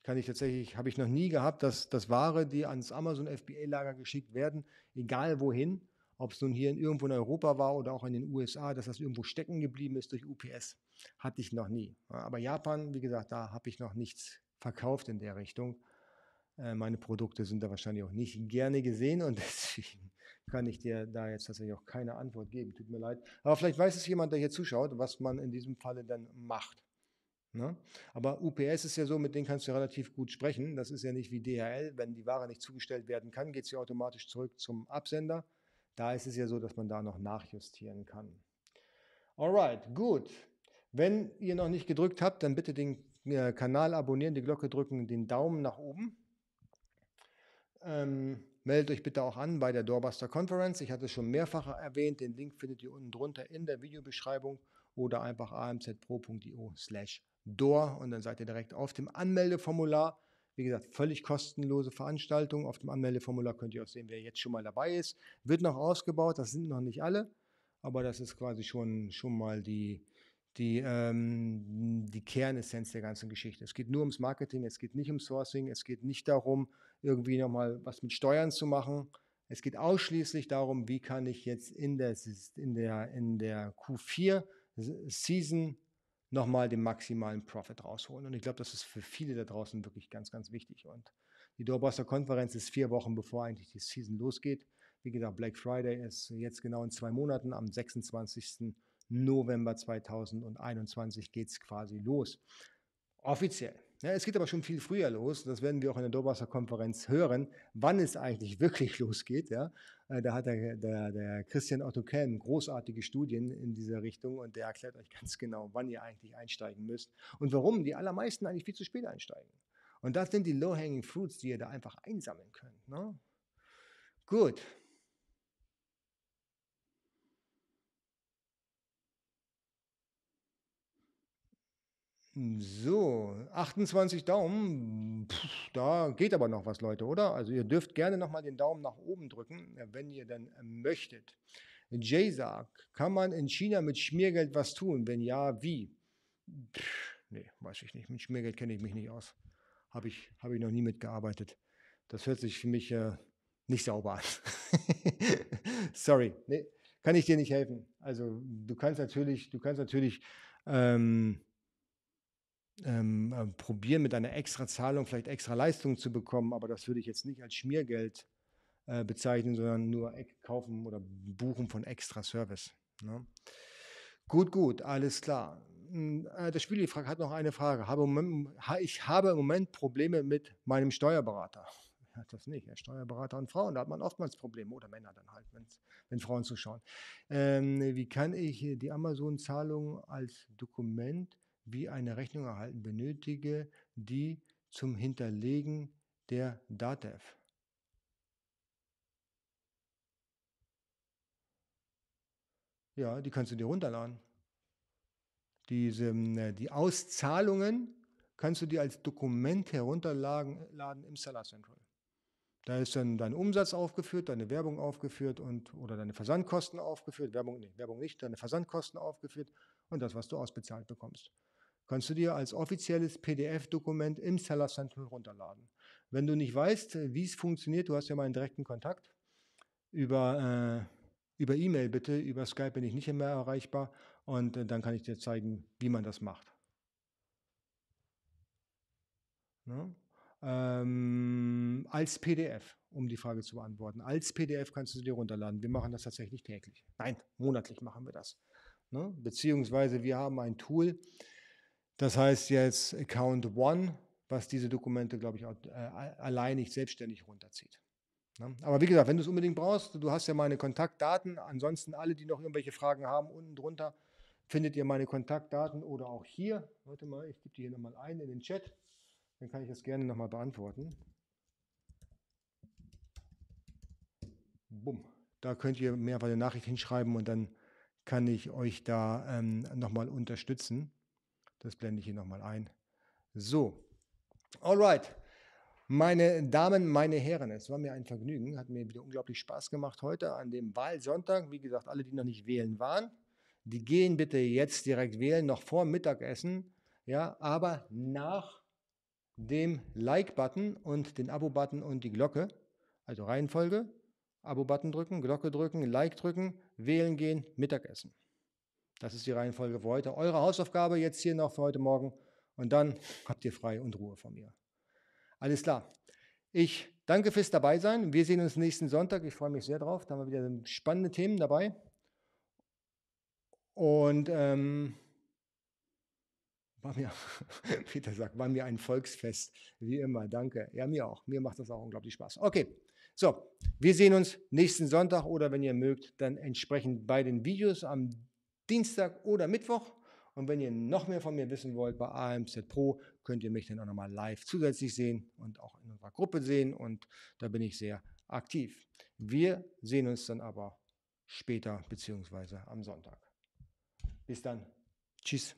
kann ich tatsächlich, habe ich noch nie gehabt, dass, dass Ware, die ans Amazon FBA-Lager geschickt werden, egal wohin, ob es nun hier in, irgendwo in Europa war oder auch in den USA, dass das irgendwo stecken geblieben ist durch UPS, hatte ich noch nie. Aber Japan, wie gesagt, da habe ich noch nichts verkauft in der Richtung. Äh, meine Produkte sind da wahrscheinlich auch nicht gerne gesehen und deswegen kann ich dir da jetzt tatsächlich auch keine Antwort geben. Tut mir leid. Aber vielleicht weiß es jemand, der hier zuschaut, was man in diesem Falle dann macht. Ne? Aber UPS ist ja so, mit denen kannst du relativ gut sprechen. Das ist ja nicht wie DHL. Wenn die Ware nicht zugestellt werden kann, geht sie automatisch zurück zum Absender. Da ist es ja so, dass man da noch nachjustieren kann. Alright, gut. Wenn ihr noch nicht gedrückt habt, dann bitte den äh, Kanal abonnieren, die Glocke drücken, den Daumen nach oben. Ähm, Meldet euch bitte auch an bei der Doorbuster Conference. Ich hatte es schon mehrfach erwähnt. Den Link findet ihr unten drunter in der Videobeschreibung oder einfach amzpro.io slash door und dann seid ihr direkt auf dem Anmeldeformular. Wie gesagt, völlig kostenlose Veranstaltung. Auf dem Anmeldeformular könnt ihr auch sehen, wer jetzt schon mal dabei ist. Wird noch ausgebaut, das sind noch nicht alle, aber das ist quasi schon, schon mal die, die, ähm, die Kernessenz der ganzen Geschichte. Es geht nur ums Marketing, es geht nicht um Sourcing, es geht nicht darum, irgendwie nochmal was mit Steuern zu machen. Es geht ausschließlich darum, wie kann ich jetzt in der, in der, in der Q4 Season nochmal den maximalen Profit rausholen. Und ich glaube, das ist für viele da draußen wirklich ganz, ganz wichtig. Und die Doorbuster Konferenz ist vier Wochen bevor eigentlich die Season losgeht. Wie gesagt, Black Friday ist jetzt genau in zwei Monaten. Am 26. November 2021 geht es quasi los. Offiziell. Ja, es geht aber schon viel früher los. Das werden wir auch in der Doorbuster Konferenz hören, wann es eigentlich wirklich losgeht. Ja? Äh, da hat der, der, der Christian Otto Kelm großartige Studien in dieser Richtung und der erklärt euch ganz genau, wann ihr eigentlich einsteigen müsst und warum die allermeisten eigentlich viel zu spät einsteigen. Und das sind die Low-Hanging Fruits, die ihr da einfach einsammeln könnt. Ne? Gut. So, 28 Daumen, Puh, da geht aber noch was, Leute, oder? Also ihr dürft gerne nochmal den Daumen nach oben drücken, wenn ihr denn möchtet. Jay sagt, kann man in China mit Schmiergeld was tun? Wenn ja, wie? Pff, nee, weiß ich nicht. Mit Schmiergeld kenne ich mich nicht aus. Habe ich, hab ich noch nie mitgearbeitet. Das hört sich für mich äh, nicht sauber an. Sorry, nee, kann ich dir nicht helfen. Also du kannst natürlich, du kannst natürlich ähm, ähm, äh, probieren, mit einer extra Zahlung vielleicht extra Leistungen zu bekommen, aber das würde ich jetzt nicht als Schmiergeld äh, bezeichnen, sondern nur kaufen oder buchen von extra Service. Ne? Gut, gut, alles klar. Hm, äh, der Spiel hat noch eine Frage. ich habe im Moment Probleme mit meinem Steuerberater. Er hat das nicht. Er ist Steuerberater und Frauen, da hat man oftmals Probleme oder Männer dann halt, wenn Frauen zuschauen. Ähm, wie kann ich die Amazon-Zahlung als Dokument wie eine Rechnung erhalten, benötige die zum Hinterlegen der DATEV. Ja, die kannst du dir runterladen. Diese, ähm, die Auszahlungen kannst du dir als Dokument herunterladen im Seller Central. Da ist dann dein Umsatz aufgeführt, deine Werbung aufgeführt und oder deine Versandkosten aufgeführt, Werbung, nee, Werbung nicht, deine Versandkosten aufgeführt und das, was du ausbezahlt bekommst kannst du dir als offizielles PDF-Dokument im Seller Central runterladen. Wenn du nicht weißt, wie es funktioniert, du hast ja meinen direkten Kontakt über äh, über E-Mail bitte, über Skype bin ich nicht mehr erreichbar und äh, dann kann ich dir zeigen, wie man das macht. Ne? Ähm, als PDF, um die Frage zu beantworten. Als PDF kannst du dir runterladen. Wir machen das tatsächlich täglich. Nein, monatlich machen wir das. Ne? Beziehungsweise wir haben ein Tool, das heißt jetzt Account One, was diese Dokumente, glaube ich, auch, äh, allein nicht selbstständig runterzieht. Ne? Aber wie gesagt, wenn du es unbedingt brauchst, du hast ja meine Kontaktdaten. Ansonsten alle, die noch irgendwelche Fragen haben, unten drunter findet ihr meine Kontaktdaten oder auch hier. Warte mal, ich gebe die hier nochmal ein in den Chat. Dann kann ich das gerne nochmal beantworten. Bumm. Da könnt ihr mir einfach eine Nachricht hinschreiben und dann kann ich euch da ähm, nochmal unterstützen. Das blende ich hier nochmal ein. So, alright. Meine Damen, meine Herren, es war mir ein Vergnügen, hat mir wieder unglaublich Spaß gemacht heute an dem Wahlsonntag. Wie gesagt, alle, die noch nicht wählen waren, die gehen bitte jetzt direkt wählen, noch vor Mittagessen, ja, aber nach dem Like-Button und den Abo-Button und die Glocke, also Reihenfolge, Abo-Button drücken, Glocke drücken, Like drücken, wählen gehen, Mittagessen. Das ist die Reihenfolge für heute. Eure Hausaufgabe jetzt hier noch für heute Morgen und dann habt ihr frei und Ruhe von mir. Alles klar. Ich danke fürs Dabeisein. Wir sehen uns nächsten Sonntag. Ich freue mich sehr drauf. Da haben wir wieder spannende Themen dabei. Und ähm, war mir, Peter sagt, war mir ein Volksfest, wie immer. Danke. Ja, mir auch. Mir macht das auch unglaublich Spaß. Okay, so, wir sehen uns nächsten Sonntag oder wenn ihr mögt, dann entsprechend bei den Videos am Dienstag oder Mittwoch. Und wenn ihr noch mehr von mir wissen wollt bei AMZ Pro, könnt ihr mich dann auch nochmal live zusätzlich sehen und auch in unserer Gruppe sehen. Und da bin ich sehr aktiv. Wir sehen uns dann aber später beziehungsweise am Sonntag. Bis dann. Tschüss.